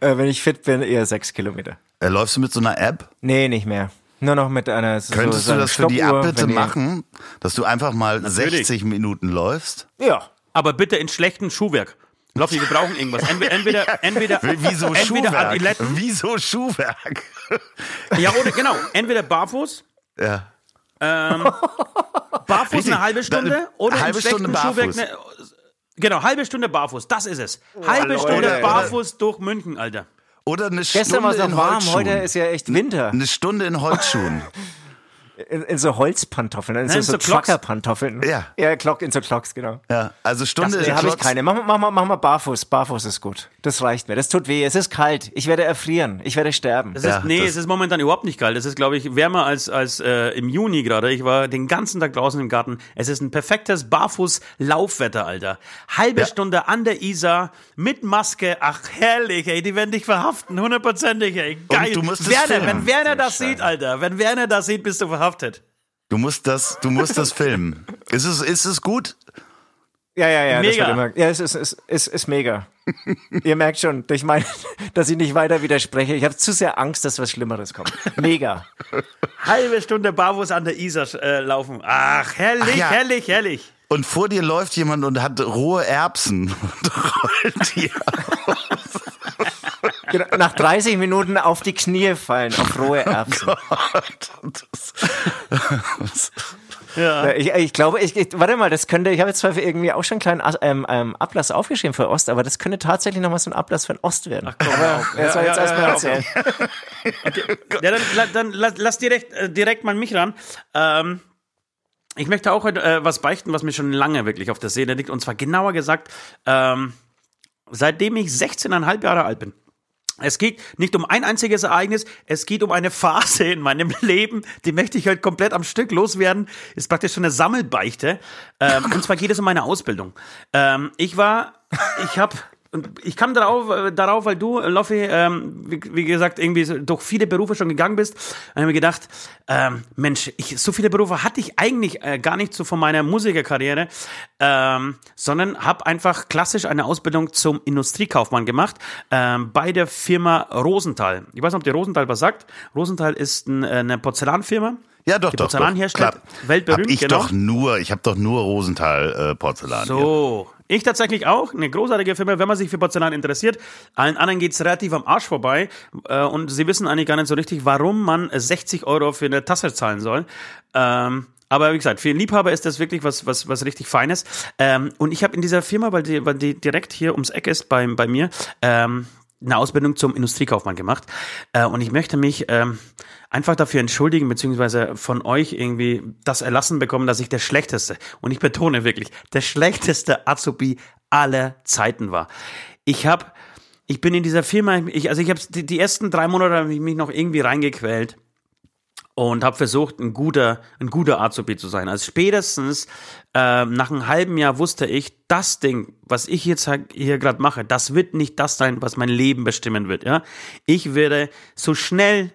Äh, wenn ich fit bin, eher sechs Kilometer. Äh, läufst du mit so einer App? Nee, nicht mehr. Nur noch mit einer so, Könntest so du das für die App bitte machen, dass du einfach mal 60 Minuten läufst? Ja. Aber bitte in schlechtem Schuhwerk. Loffi, wir brauchen irgendwas. Entweder, entweder, entweder, Wieso entweder Schuhwerk? Adiletten. Wieso Schuhwerk? Ja, oder, genau. Entweder barfuß, ja. barfuß Richtig. eine halbe Stunde oder halbe Stunde Schuhwerk barfuß. eine, Genau, halbe Stunde barfuß, das ist es. halbe Leute, Stunde barfuß durch München, Alter. Oder eine Gestern war Stunde es in noch warm, Holzschuhen. heute ist ja echt Winter. Eine Stunde in Holzschuhen. In, in so Holzpantoffeln, in so, Nein, so so Clocks. Trucker-Pantoffeln. Ja. Ja, Clock, in so Clocks, genau. ja, also Stunde Nee, in habe ich keine. Mach, mach, mal- mach mal barfuß. Barfuß ist gut. Das reicht mir. Das tut weh. Es ist kalt. Ich werde erfrieren. Ich werde sterben. Ja, ist, nee, das- es ist momentan überhaupt nicht kalt. Es ist, glaube ich, wärmer als, als äh, im Juni gerade. Ich war den ganzen Tag draußen im Garten. Es ist ein perfektes Barfuß-Laufwetter, Alter. Halbe Ja. Stunde an der Isar mit Maske. Ach, herrlich, ey. Die werden dich verhaften. Hundertprozentig, ey. Geil. du musst es Werner, filmen. wenn Werner das sieht, Alter. Wenn Werner das sieht, bist du verhaftet. Du musst das, du musst das filmen. Ist es, ist es gut? Ja, ja, ja. Das Mega. wird immer, ja, es ist, es ist, ist mega. Ihr merkt schon, durch mein, dass ich nicht weiter widerspreche. Ich habe zu sehr Angst, dass was Schlimmeres kommt. Mega. Halbe Stunde barfuß an der Isar äh, laufen. Ach, herrlich, Ach ja. herrlich, herrlich. Und vor dir läuft jemand und hat rohe Erbsen und rollt die Genau, Nach 30 Minuten auf die Knie fallen, auf rohe Erbsen. Das- Ja. Ich, ich glaube, ich, ich, warte mal, das könnte, ich habe jetzt zwar irgendwie auch schon einen kleinen ähm, ähm, Ablass aufgeschrieben für Ost, aber das könnte tatsächlich nochmal so ein Ablass für den Ost werden. Ach, komm, aber auf. er soll Ja, jetzt ja, erstmal ja, erzählen. Ja, dann, dann la- lass direkt, äh, direkt mal mich ran. Ähm, ich möchte auch heute äh, was beichten, was mir schon lange wirklich auf der Seele liegt. Und zwar genauer gesagt, ähm, seitdem ich 16,5 Jahre alt bin. Es geht nicht um ein einziges Ereignis, es geht um eine Phase in meinem Leben, die möchte ich heute komplett am Stück loswerden. Ist praktisch schon eine Sammelbeichte. Ähm, und zwar geht es um meine Ausbildung. Ähm, ich war, ich habe und ich kam darauf, äh, darauf weil du, äh, Loffi, ähm, wie, wie gesagt, irgendwie so durch viele Berufe schon gegangen bist. Und habe mir gedacht, ähm, Mensch, ich, so viele Berufe hatte ich eigentlich äh, gar nicht so von meiner Musikerkarriere, ähm, sondern habe einfach klassisch eine Ausbildung zum Industriekaufmann gemacht ähm, bei der Firma Rosenthal. Ich weiß nicht, ob der Rosenthal was sagt. Rosenthal ist ein, äh, eine Porzellanfirma. Ja, doch, Die doch. Porzellan doch, herstellt, klar. weltberühmt, Hab ich genau. doch nur, ich habe doch nur Rosenthal äh, Porzellan. So. Ich tatsächlich auch. Eine großartige Firma, wenn man sich für Porzellan interessiert. Allen anderen geht's relativ am Arsch vorbei. Äh, und sie wissen eigentlich gar nicht so richtig, warum man 60 Euro für eine Tasse zahlen soll. Ähm, aber wie gesagt, für einen Liebhaber ist das wirklich was, was, was richtig Feines. Ähm, und ich habe in dieser Firma, weil die, weil die direkt hier ums Eck ist bei, bei mir, ähm, eine Ausbildung zum Industriekaufmann gemacht. Äh, und ich möchte mich ähm, einfach dafür entschuldigen, beziehungsweise von euch irgendwie das Erlassen bekommen, dass ich der schlechteste, und ich betone wirklich, der schlechteste Azubi aller Zeiten war. Ich habe, ich bin in dieser Firma, ich, also ich habe die, die ersten drei Monate habe ich mich noch irgendwie reingequält und habe versucht, ein guter, ein guter Azubi zu sein. Also spätestens ähm, nach einem halben Jahr wusste ich, das Ding, was ich jetzt hier gerade mache, das wird nicht das sein, was mein Leben bestimmen wird. Ja, ich werde so schnell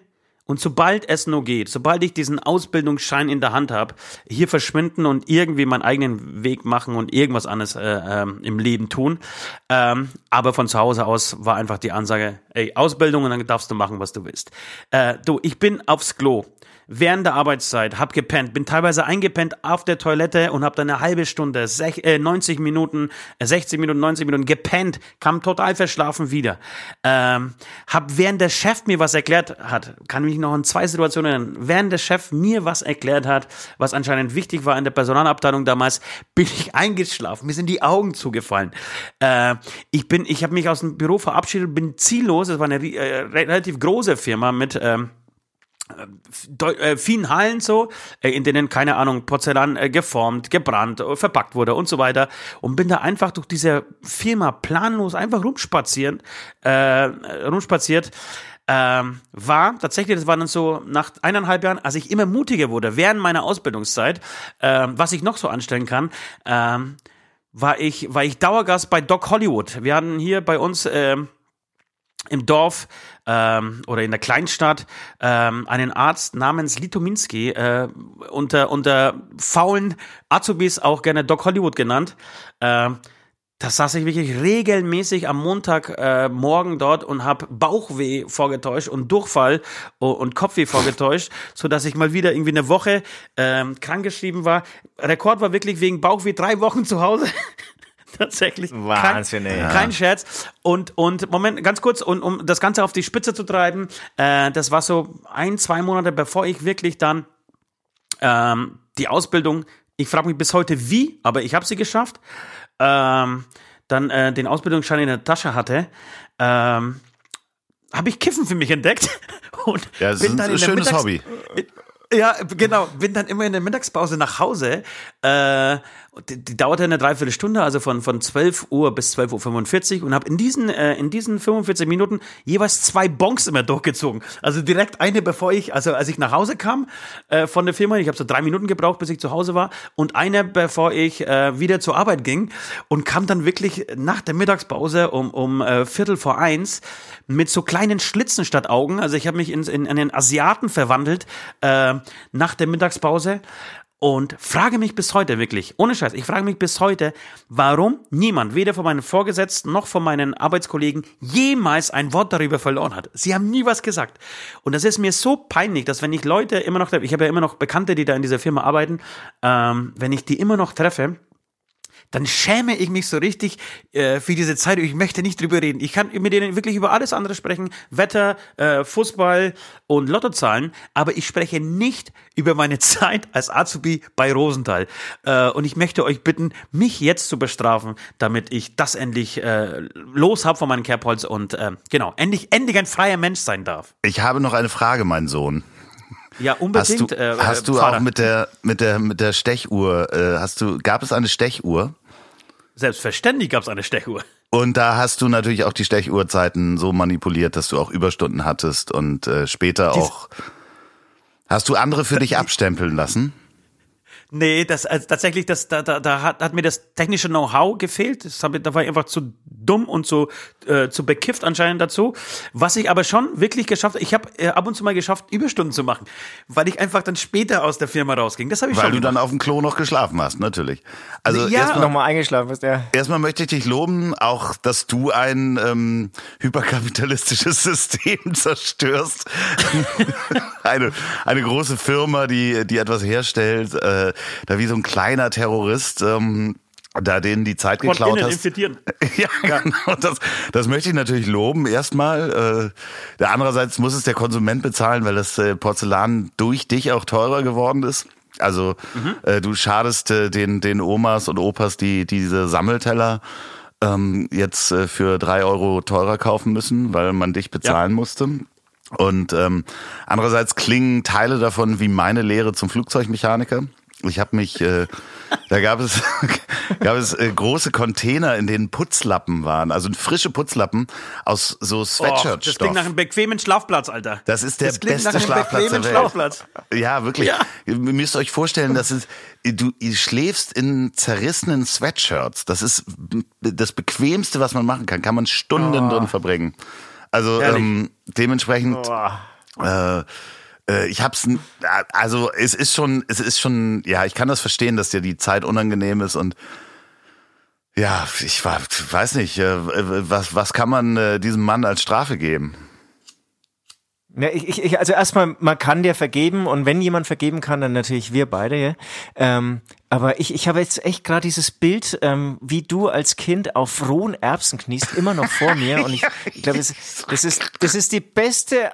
und sobald es nur geht, sobald ich diesen Ausbildungsschein in der Hand habe, hier verschwinden und irgendwie meinen eigenen Weg machen und irgendwas anderes äh, ähm, im Leben tun. Ähm, aber von zu Hause aus war einfach die Ansage, ey, Ausbildung und dann darfst du machen, was du willst. Äh, du, ich bin aufs Klo während der Arbeitszeit, hab gepennt, bin teilweise eingepennt auf der Toilette und hab dann eine halbe Stunde, sech, äh, 90 Minuten, äh, 60 Minuten, 90 Minuten gepennt, kam total verschlafen wieder. Ähm, hab während der Chef mir was erklärt hat, kann mich noch an zwei Situationen erinnern, während der Chef mir was erklärt hat, was anscheinend wichtig war in der Personalabteilung damals, bin ich eingeschlafen, mir sind die Augen zugefallen. Äh, ich bin, ich habe mich aus dem Büro verabschiedet, bin ziellos, es war eine äh, relativ große Firma mit ähm, äh, vielen Hallen so, äh, in denen, keine Ahnung, Porzellan äh, geformt, gebrannt, verpackt wurde und so weiter. Und bin da einfach durch diese Firma planlos einfach rumspazieren, äh, rumspaziert. Ähm, war tatsächlich, das war dann so nach eineinhalb Jahren, als ich immer mutiger wurde, während meiner Ausbildungszeit, ähm, was ich noch so anstellen kann, ähm, war ich, war ich Dauergast bei Doc Hollywood. Wir hatten hier bei uns ähm, im Dorf ähm, oder in der Kleinstadt ähm, einen Arzt namens Litominski, äh, unter, unter faulen Azubis auch gerne Doc Hollywood genannt. Ähm, da saß ich wirklich regelmäßig am Montag äh, dort und habe Bauchweh vorgetäuscht und Durchfall und, und Kopfweh vorgetäuscht, so dass ich mal wieder irgendwie eine Woche ähm, krankgeschrieben war. Rekord war wirklich wegen Bauchweh drei Wochen zu Hause. Tatsächlich. Wahnsinn, kein, ey. kein Scherz. Und, und Moment, ganz kurz, und um das Ganze auf die Spitze zu treiben, äh, das war so ein, zwei Monate, bevor ich wirklich dann ähm, die Ausbildung, ich frage mich bis heute wie, aber ich habe sie geschafft, ähm, dann äh, den Ausbildungsschein in der Tasche hatte, ähm, habe ich Kiffen für mich entdeckt. Und Ja, das ist ein in der schönes Mittags- Hobby. ja, genau. Bin dann immer in der Mittagspause nach Hause. Äh, die, die dauerte eine Dreiviertelstunde, also von, von 12 Uhr bis 12.45 Uhr und habe in diesen, äh, in diesen 45 Minuten jeweils zwei Bonks immer durchgezogen. Also direkt eine, bevor ich, also als ich nach Hause kam äh, von der Firma, ich habe so drei Minuten gebraucht, bis ich zu Hause war, und eine, bevor ich äh, wieder zur Arbeit ging und kam dann wirklich nach der Mittagspause um, um äh, Viertel vor eins mit so kleinen Schlitzen statt Augen. Also ich habe mich in, in einen Asiaten verwandelt äh, nach der Mittagspause und frage mich bis heute wirklich, ohne Scheiß, ich frage mich bis heute, warum niemand, weder von meinen Vorgesetzten noch von meinen Arbeitskollegen, jemals ein Wort darüber verloren hat. Sie haben nie was gesagt. Und das ist mir so peinlich, dass wenn ich Leute immer noch, ich habe ja immer noch Bekannte, die da in dieser Firma arbeiten, ähm, wenn ich die immer noch treffe, dann schäme ich mich so richtig äh, für diese Zeit. Ich möchte nicht drüber reden. Ich kann mit denen wirklich über alles andere sprechen. Wetter, äh, Fußball und Lottozahlen. Aber ich spreche nicht über meine Zeit als Azubi bei Rosenthal. Äh, und ich möchte euch bitten, mich jetzt zu bestrafen, damit ich das endlich äh, los habe von meinem Kerbholz und äh, genau, endlich, endlich ein freier Mensch sein darf. Ich habe noch eine Frage, mein Sohn. Ja, Hast unbedingt. du, äh, hast du auch mit der, mit der, mit der Stechuhr, äh, hast du, gab es eine Stechuhr? Selbstverständlich gab es eine Stechuhr. Und da hast du natürlich auch die Stechuhrzeiten so manipuliert, dass du auch Überstunden hattest und äh, später auch. Hast du andere für dich abstempeln lassen? Nee, das also tatsächlich, das, da, da, da hat, hat mir das technische Know-how gefehlt. Das hab, ich- da war ich einfach zu dumm und zu, äh, zu bekifft anscheinend dazu. Was ich aber schon wirklich geschafft habe, ich habe äh, ab und zu mal geschafft, Überstunden zu machen, weil ich einfach dann später aus der Firma rausging. Das habe ich Weil schon du dann gemacht. auf dem Klo noch geschlafen hast, natürlich. Also Ja. erstmal, Nochmal eingeschlafen bist, ja. erstmal möchte ich dich loben, auch dass du ein ähm, hyperkapitalistisches System zerstörst. eine, eine große Firma, die, die etwas herstellt, äh, da wie so ein kleiner Terrorist. Ähm, da denen die Zeit Von geklaut hast. infiltrieren. Ja, genau. Das, das möchte ich natürlich loben erstmal. Äh, der andererseits muss es der Konsument bezahlen, weil das äh, Porzellan durch dich auch teurer geworden ist. Also äh, du schadest äh, den, den Omas und Opas, die diese Sammelteller ähm, jetzt äh, für drei Euro teurer kaufen müssen, weil man dich bezahlen musste. Und ähm, andererseits klingen Teile davon wie meine Lehre zum Flugzeugmechaniker. Ich habe mich, äh, da gab es, gab es äh, große Container, in denen Putzlappen waren, also frische Putzlappen aus so Och, Sweatshirt-Stoff. das klingt nach einem bequemen Schlafplatz, Alter. Das ist der Das beste Schlafplatz der Welt. Schlafplatz. Ja, wirklich. Ja. Ihr müsst euch vorstellen, dass es, du ihr schläfst in zerrissenen Sweatshirts. Das ist das bequemste, was man machen kann. Kann man Stunden drin verbringen. Also Oh. Ähm, dementsprechend. Boah. Äh, äh, ich hab's, also es ist schon, es ist schon, ja, ich kann das verstehen, dass dir die Zeit unangenehm ist und ja, ich war, weiß nicht, äh, was, was kann man äh, diesem Mann als Strafe geben? Ja, ich, ich- ich, also erstmal, man kann dir vergeben und wenn jemand vergeben kann, dann natürlich wir beide. Ja? Ähm, aber ich, ich habe jetzt echt gerade dieses Bild, ähm, wie du als Kind auf rohen Erbsen kniest, immer noch vor mir. Und ich, ich glaube, das, das, ist, das ist die beste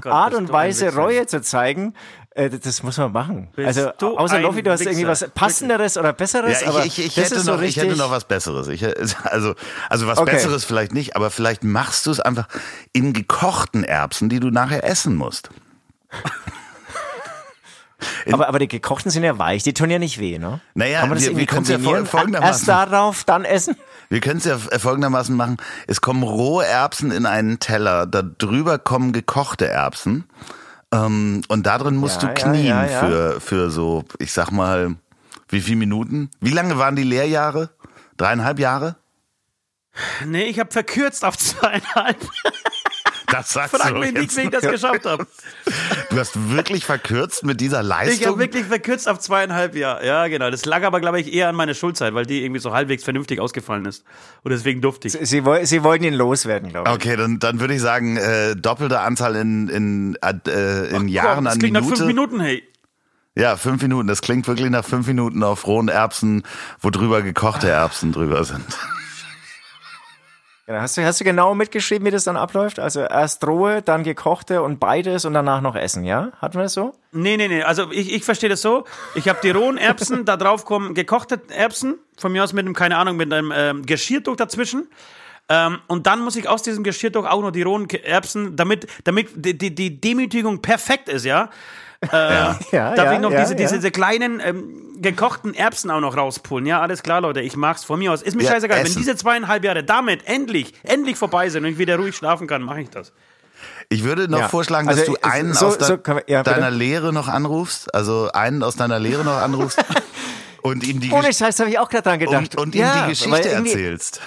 Gott, Art und Weise. Reue zu zeigen. Äh, das muss man machen. Bist also du außer ein Loffi, du hast irgendwie Wichser. was Passenderes oder Besseres. Ja, ich, ich, ich, das hätte ist so noch, ich hätte noch was Besseres. Ich, also, also was Okay. Besseres vielleicht nicht, aber vielleicht machst du es einfach in gekochten Erbsen, die du nachher essen musst. Aber, aber die gekochten sind ja weich, die tun ja nicht weh, ne? Naja, Kann man das wir- irgendwie wir ja kombinieren? fol- folgendermaßen- Erst darauf, dann essen? Wir können es ja folgendermaßen machen. Es kommen rohe Erbsen in einen Teller, da drüber kommen gekochte Erbsen. Ähm, und da drin musst Ja, du knien ja, ja. Für, für so, ich sag mal, wie viele Minuten? Wie lange waren die Lehrjahre? Dreieinhalb Jahre? Nee, ich habe verkürzt auf zweieinhalb. Das sagst Frag du mich doch nicht, wie ich jetzt. das geschafft habe. Du hast wirklich verkürzt mit dieser Leistung? Ich habe wirklich verkürzt auf zweieinhalb Jahre. Ja, genau. Das lag aber, glaube ich, eher an meiner Schulzeit, weil die irgendwie so halbwegs vernünftig ausgefallen ist. Und deswegen durfte ich. Sie, woll- sie wollten ihn loswerden, glaube ich. Okay, dann, dann würde ich sagen, äh, doppelte Anzahl in, in, äh, in Jahren Komm, das an klingt Minute. nach fünf Minuten, hey. Ja, fünf Minuten. Das klingt wirklich nach fünf Minuten auf rohen Erbsen, wo drüber gekochte Erbsen drüber sind. Ja, hast, du, hast du genau mitgeschrieben, wie das dann abläuft? Also erst rohe, dann gekochte und beides und danach noch essen, ja? Hatten wir das so? Nee, nee, nee. Also ich, ich verstehe das so. Ich habe die rohen Erbsen, da drauf kommen gekochte Erbsen. Von mir aus mit einem, keine Ahnung, mit einem ähm, Geschirrtuch dazwischen. Ähm, und dann muss ich aus diesem Geschirrtuch auch noch die rohen Erbsen, damit, damit die, die, die Demütigung perfekt ist, ja. Äh, Ja, Darf ja, ich noch ja, diese, ja. diese, diese kleinen ähm, gekochten Erbsen auch noch rauspulen? Ja, alles klar, Leute, ich mach's von mir aus. Ist mir Ja, scheißegal. Wenn essen. diese zweieinhalb Jahre damit endlich, endlich vorbei sind und ich wieder ruhig schlafen kann, mache ich das. Ich würde noch Ja. vorschlagen, dass Also, du einen so- aus de so wir- ja, bitte. deiner Lehre noch anrufst, also einen aus deiner Lehre noch anrufst und ihm die, Ohne Scheiß habe ich auch gerade dran gedacht. und, und ihm ja, die weil Geschichte irgendwie- erzählst.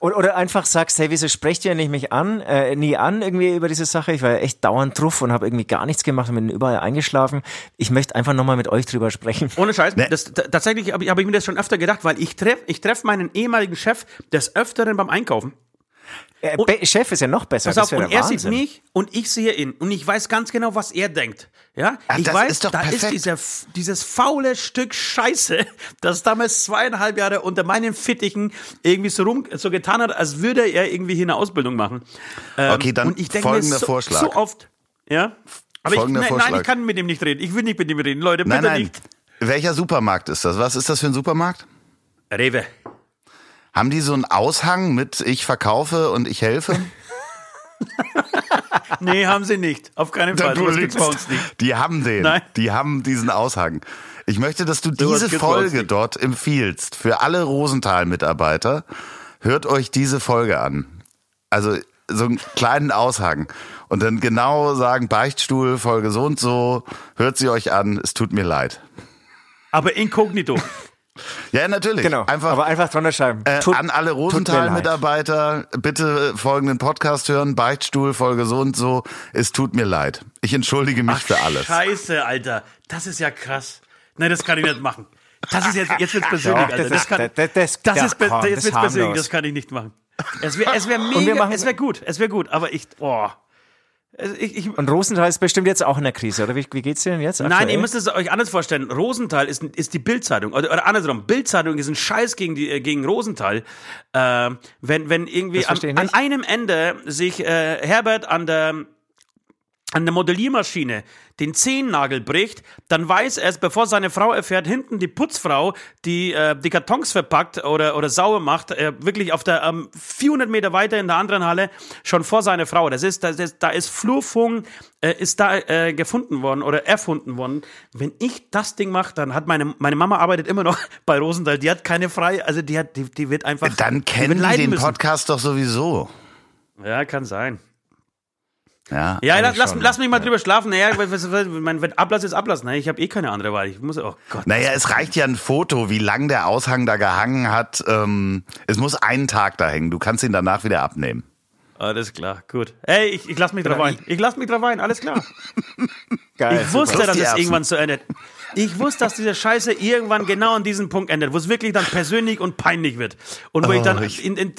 Oder, oder einfach sagst, hey, wieso sprecht ihr nicht mich an, äh, nie an irgendwie über diese Sache? Ich war ja echt dauernd drauf und habe irgendwie gar nichts gemacht und bin überall eingeschlafen. Ich möchte einfach nochmal mit euch drüber sprechen. Ohne Scheiß. Das, tatsächlich habe ich, hab ich mir das schon öfter gedacht, weil ich treffe ich treff meinen ehemaligen Chef des Öfteren beim Einkaufen. Äh, Und- Chef ist ja noch besser. Pass auf, und er sieht mich und ich sehe ihn. Und ich weiß ganz genau, was er denkt. Ja, Ah, ich weiß, ist doch da perfekt. ist dieser, dieses faule Stück Scheiße, das damals zweieinhalb Jahre unter meinen Fittichen irgendwie so rum, so getan hat, als würde er irgendwie hier eine Ausbildung machen. Ähm, Okay, dann und ich denke folgender so, Vorschlag. so oft, ja. Aber ich, Folgender nein, Vorschlag. ich kann mit ihm nicht reden. Ich will nicht mit ihm reden, Leute, bitte Nein, nein. nicht. Welcher Supermarkt ist das? Was ist das für ein Supermarkt? Rewe. Haben die so einen Aushang mit ich verkaufe und ich helfe? Nee, haben sie nicht. Auf keinen Fall. Sowas gibt's bei uns nicht. Die haben den. Nein. Die haben diesen Aushang. Ich möchte, dass du diese uns Folge dort empfiehlst für alle Rosenthal-Mitarbeiter. Hört euch diese Folge an. Also so einen kleinen Aushang. Und dann genau sagen, Beichtstuhl, Folge so und so. Hört sie euch an. Es tut mir leid. Aber inkognito. Ja, natürlich. Genau, Einfach, aber einfach drunter schreiben. Äh, Tut- an alle. Rosenthal-Mitarbeiter, bitte folgenden Podcast hören, Beichtstuhl, Folge so und so. Es tut mir leid. Ich entschuldige mich für alles. Scheiße, Alter. Das ist ja krass. Nein, das kann ich nicht machen. Das ist jetzt, jetzt wird's persönlich, Doch, Alter. das kann, das- das- das ist, komm, jetzt das wird's persönlich, das kann ich nicht machen. Es wäre es wär wir mega, machen- es wäre gut, es wäre gut, aber ich, oh. Also ich, ich, Und Rosenthal ist bestimmt jetzt auch in der Krise, oder wie, wie geht's dir denn jetzt? Nein, aktuell? ihr müsst es euch anders vorstellen. Rosenthal ist, ist die Bildzeitung oder, oder andersrum. Bildzeitung ist ein Scheiß gegen die äh, gegen Rosenthal. Äh, wenn wenn irgendwie Das an, einem Ende sich äh, Herbert an der an der Modelliermaschine den Zehennagel bricht, dann weiß er es, bevor seine Frau erfährt, hinten die Putzfrau, die äh, die Kartons verpackt oder, oder sauer macht, äh, wirklich auf der ähm, 400 Meter weiter in der anderen Halle, schon vor seiner Frau. Das ist, das ist da ist Flurfunk, äh, ist da äh, gefunden worden oder erfunden worden. Wenn ich das Ding mache, dann hat meine, meine Mama arbeitet immer noch bei Rosenthal, die hat keine frei, also die hat, die, die wird einfach. Dann kennen die den müssen. Podcast doch sowieso. Ja, kann sein. Ja. Ja, lass, lass, lass mich mal drüber schlafen. Naja, mein, wenn Ablass ist Ablass. Ne? Ich habe eh keine andere Wahl. Ich muss, oh Gott. Naja, es reicht ja ein Foto, wie lang der Aushang da gehangen hat. Ähm, es muss einen Tag da hängen. Du kannst ihn danach wieder abnehmen. Alles klar, gut. Ey, ich, ich lass mich drauf ein. Ich lass mich drauf ein, alles klar. Geil, Ich wusste, dass es irgendwann so endet. Ich wusste, dass diese Scheiße irgendwann genau an diesem Punkt endet, wo es wirklich dann persönlich und peinlich wird. Und wo ich Oh, dann ich- in, in,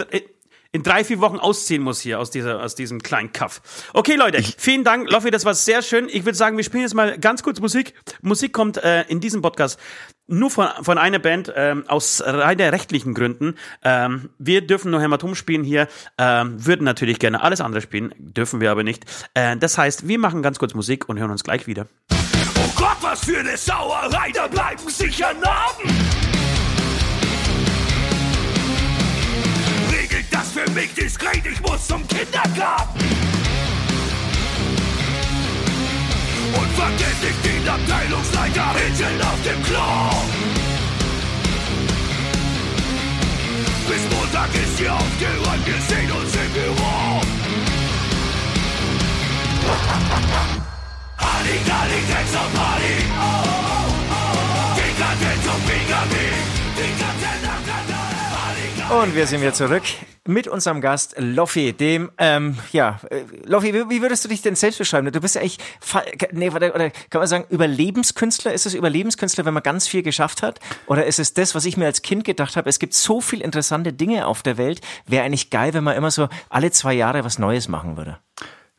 in drei, vier Wochen ausziehen muss hier aus, dieser, aus diesem kleinen Kaff. Okay, Leute, vielen Dank. Loffi, das war sehr schön. Ich würde sagen, wir spielen jetzt mal ganz kurz Musik. Musik kommt äh, in diesem Podcast nur von, von einer Band ähm, aus reiner rechtlichen Gründen. Ähm, wir dürfen nur Hämatom spielen hier, ähm, würden natürlich gerne alles andere spielen, dürfen wir aber nicht. Äh, das heißt, wir machen ganz kurz Musik und hören uns gleich wieder. Oh Gott, was für eine Sauerei, da bleiben sicher Narben. Das für mich diskret, ich muss zum Kindergarten. Und vergiss nicht den Abteilungsleiter hinten auf dem Klo. Bis Montag ist hier aufgeräumt, wir sehen uns im Büro. Halligalli, Texas Party. Oh. Und wir sind wieder zurück mit unserem Gast Loffi, dem, ähm, ja, äh, Loffi, wie, würdest du dich denn selbst beschreiben? Du bist ja eigentlich, nee, oder kann man sagen, Überlebenskünstler? Ist es Überlebenskünstler, wenn man ganz viel geschafft hat? Oder ist es das, was ich mir als Kind gedacht habe? Es gibt so viel interessante Dinge auf der Welt. Wäre eigentlich geil, wenn man immer so alle zwei Jahre was Neues machen würde.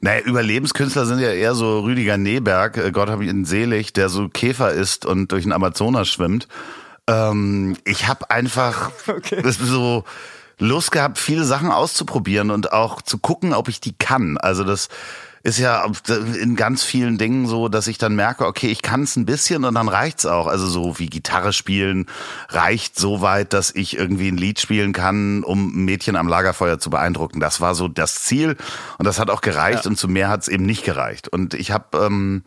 Naja, Überlebenskünstler sind ja eher so Rüdiger Neberg, äh, Gott hab ihn selig, der so Käfer isst und durch den Amazonas schwimmt. Ähm, ich habe einfach das so Lust gehabt, viele Sachen auszuprobieren und auch zu gucken, ob ich die kann. Also das ist ja in ganz vielen Dingen so, dass ich dann merke, okay, ich kann es ein bisschen und dann reicht's auch. Also so wie Gitarre spielen reicht so weit, dass ich irgendwie ein Lied spielen kann, um ein Mädchen am Lagerfeuer zu beeindrucken. Das war so das Ziel und das hat auch gereicht und zu mehr hat's eben nicht gereicht. Und ich habe ähm,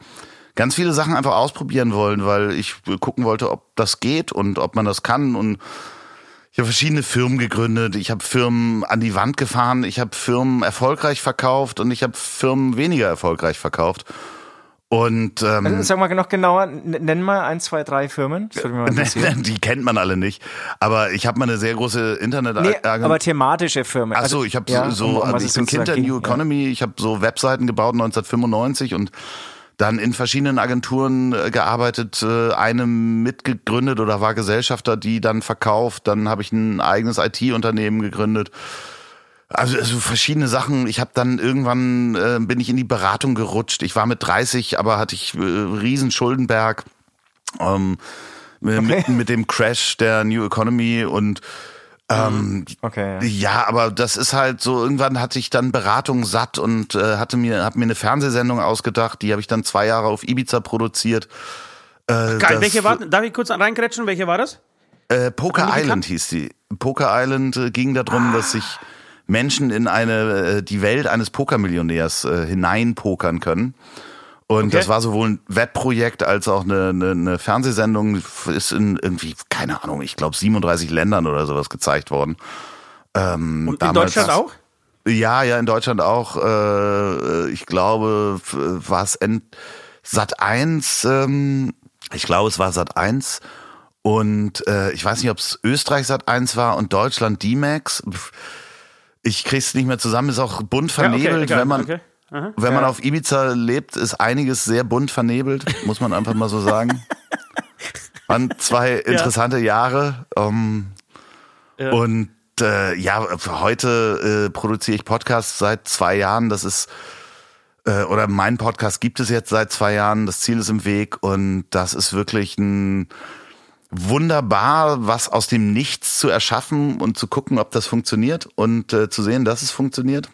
ganz viele Sachen einfach ausprobieren wollen, weil ich gucken wollte, ob das geht und ob man das kann und ich habe verschiedene Firmen gegründet, ich habe Firmen an die Wand gefahren, ich habe Firmen erfolgreich verkauft und ich habe Firmen weniger erfolgreich verkart. Und ähm, Also, sag mal noch genauer, nenn mal ein, zwei, drei Firmen. Interessieren. die kennt man alle nicht. Aber ich habe mal eine sehr große Internet Nee, aber thematische Firmen. Ach so, ich habe ja, so, um- um also ich bin Kind der New ging, ja. Economy. Ich habe so Webseiten gebaut 1995 und dann in verschiedenen Agenturen äh, gearbeitet, äh, eine mitgegründet oder war Gesellschafter, die dann verkauft. Dann habe ich ein eigenes IT-Unternehmen gegründet. Also, also verschiedene Sachen. Ich habe dann irgendwann äh, bin ich in die Beratung gerutscht. Ich war mit 30, aber hatte ich äh, riesen Schuldenberg ähm, okay. mitten mit dem Crash der New Economy und ähm, okay. Ja. aber das ist halt so. Irgendwann hatte ich dann Beratung satt und äh, hatte mir, hab mir eine Fernsehsendung ausgedacht. Die habe ich dann zwei Jahre auf Ibiza produziert. Äh, Geil. Welche war? Darf ich kurz reingrätschen? Welche war das? Äh, Poker Island hieß die. Poker Island äh, ging darum, ah. dass sich Menschen in eine äh, die Welt eines Pokermillionärs äh, hineinpokern können. Und okay. das war sowohl ein Webprojekt als auch eine, eine, eine Fernsehsendung, ist in irgendwie, keine Ahnung, ich glaube 37 Ländern oder sowas gezeigt worden. Ähm, Und in Deutschland auch? Ja, ja, in Deutschland auch. Äh, ich glaube, war es Sat 1, ähm, ich glaube, es war Sat 1. Und äh, ich weiß nicht, ob es Österreich Sat 1 war und Deutschland D-Max. Ich krieg's nicht mehr zusammen, ist auch bunt vernebelt, ja, okay, wenn man. Okay. Aha, Wenn man auf Ibiza lebt, ist einiges sehr bunt vernebelt, muss man einfach mal so sagen. Waren zwei interessante ja. Jahre. Ähm, ja. Und äh, ja, heute äh, produziere ich Podcasts seit zwei Jahren. Das ist äh, oder mein Podcast gibt es jetzt seit zwei Jahren. Das Ziel ist im Weg und das ist wirklich ein wunderbar, was aus dem Nichts zu erschaffen und zu gucken, ob das funktioniert und äh, zu sehen, dass es funktioniert.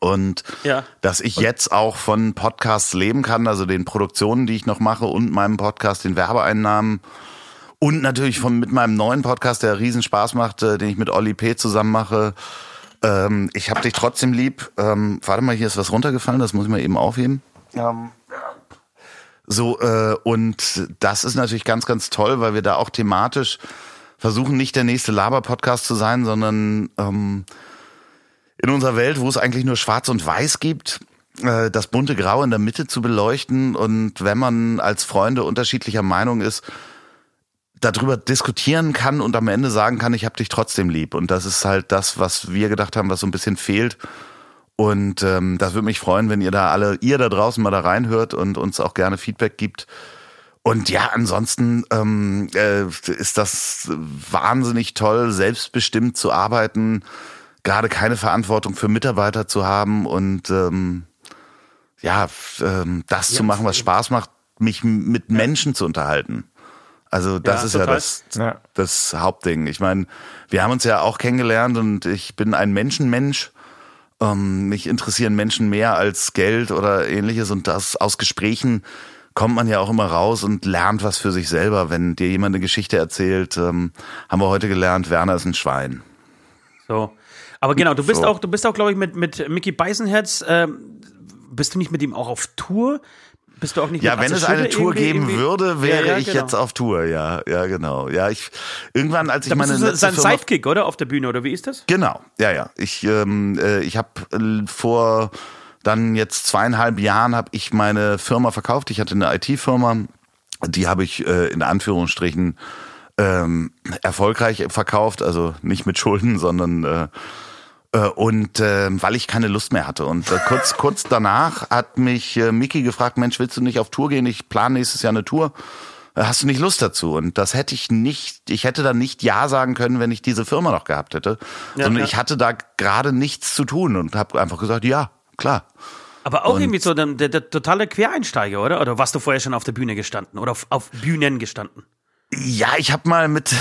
Und ja. dass ich jetzt auch von Podcasts leben kann, also den Produktionen, die ich noch mache und meinem Podcast, den Werbeeinnahmen. Und natürlich von, mit meinem neuen Podcast, der riesen Spaß macht, äh, den ich mit Olli P. zusammen mache. Ähm, ich hab dich trotzdem lieb. Ähm, warte mal, hier ist was runtergefallen, das muss ich mal eben aufheben. Ähm, so, äh, und das ist natürlich ganz, ganz toll, weil wir da auch thematisch versuchen, nicht der nächste Laber-Podcast zu sein, sondern ähm, in unserer Welt, wo es eigentlich nur Schwarz und Weiß gibt, äh, das bunte Grau in der Mitte zu beleuchten und wenn man als Freunde unterschiedlicher Meinung ist, darüber diskutieren kann und am Ende sagen kann, ich habe dich trotzdem lieb. Und das ist halt das, was wir gedacht haben, was so ein bisschen fehlt. Und ähm, das würde mich freuen, wenn ihr da alle, ihr da draußen mal da reinhört und uns auch gerne Feedback gibt. Und ja, ansonsten ähm, äh, ist das wahnsinnig toll, selbstbestimmt zu arbeiten gerade keine Verantwortung für Mitarbeiter zu haben und ähm, ja, ähm, das ja, zu machen, was Spaß macht, mich mit Menschen zu unterhalten. Also das ja, ist total. ja das, ja. das Hauptding. Ich meine, wir haben uns ja auch kennengelernt und ich bin ein Menschenmensch. Ähm, mich interessieren Menschen mehr als Geld oder ähnliches und das aus Gesprächen kommt man ja auch immer raus und lernt was für sich selber. Wenn dir jemand eine Geschichte erzählt, ähm, haben wir heute gelernt, Werner ist ein Schwein. So. Aber genau, du bist so. auch, du bist auch, glaube ich, mit, mit Mickey Beisenherz, ähm, bist du nicht mit ihm auch auf Tour? Bist du auch nicht Ja, wenn es eine Tour geben würde, wäre ja, ja, ich genau. jetzt auf Tour, ja, ja, genau. Ja, ich irgendwann, als ich da meine letzte sein Firma, Sidekick, oder auf der Bühne oder wie ist das? Genau, ja, ja. Ich, ähm, äh, ich habe äh, vor dann jetzt zweieinhalb Jahren habe ich meine Firma verkauft. Ich hatte eine IT-Firma, die habe ich äh, in Anführungsstrichen ähm, erfolgreich verkauft, also nicht mit Schulden, sondern äh, und äh, weil ich keine Lust mehr hatte. Und äh, kurz, kurz danach hat mich äh, Mickey gefragt, Mensch, willst du nicht auf Tour gehen? Ich plane nächstes Jahr eine Tour. Äh, hast du nicht Lust dazu? Und das hätte ich nicht, ich hätte dann nicht Ja sagen können, wenn ich diese Firma noch gehabt hätte. Ja, sondern ja. ich hatte da gerade nichts zu tun und habe einfach gesagt, ja, klar. Aber auch und irgendwie so der, der, der, totale Quereinsteiger, oder? Oder warst du vorher schon auf der Bühne gestanden oder auf, auf Bühnen gestanden? Ja, ich habe mal mit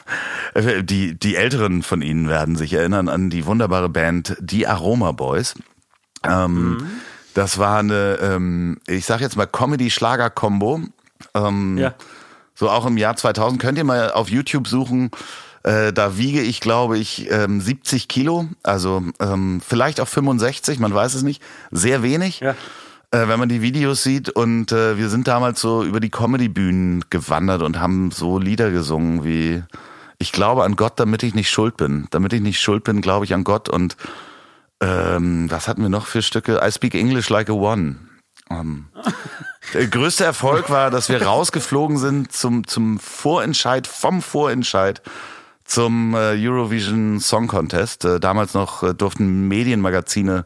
die die Älteren von Ihnen werden sich erinnern an die wunderbare Band Die Aroma Boys. Ähm, mhm. Das war eine, ähm, ich sag jetzt mal Comedy-Schlager-Kombo. Ähm, ja. So auch im Jahr 2000 könnt ihr mal auf YouTube suchen. Äh, da wiege ich, glaube ich, ähm, 70 Kilo, also ähm, vielleicht auch 65, man weiß es nicht. Sehr wenig. Ja äh, wenn man die Videos sieht. Und äh, wir sind damals so über die Comedy-Bühnen gewandert und haben so Lieder gesungen wie Ich glaube an Gott, damit ich nicht schuld bin. Damit ich nicht schuld bin, glaube ich an Gott. Und ähm, was hatten wir noch für Stücke? I speak English like a one. Ähm, der größte Erfolg war, dass wir rausgeflogen sind zum, zum Vorentscheid, vom Vorentscheid zum äh, Eurovision Song Contest. Äh, damals noch äh, durften Medienmagazine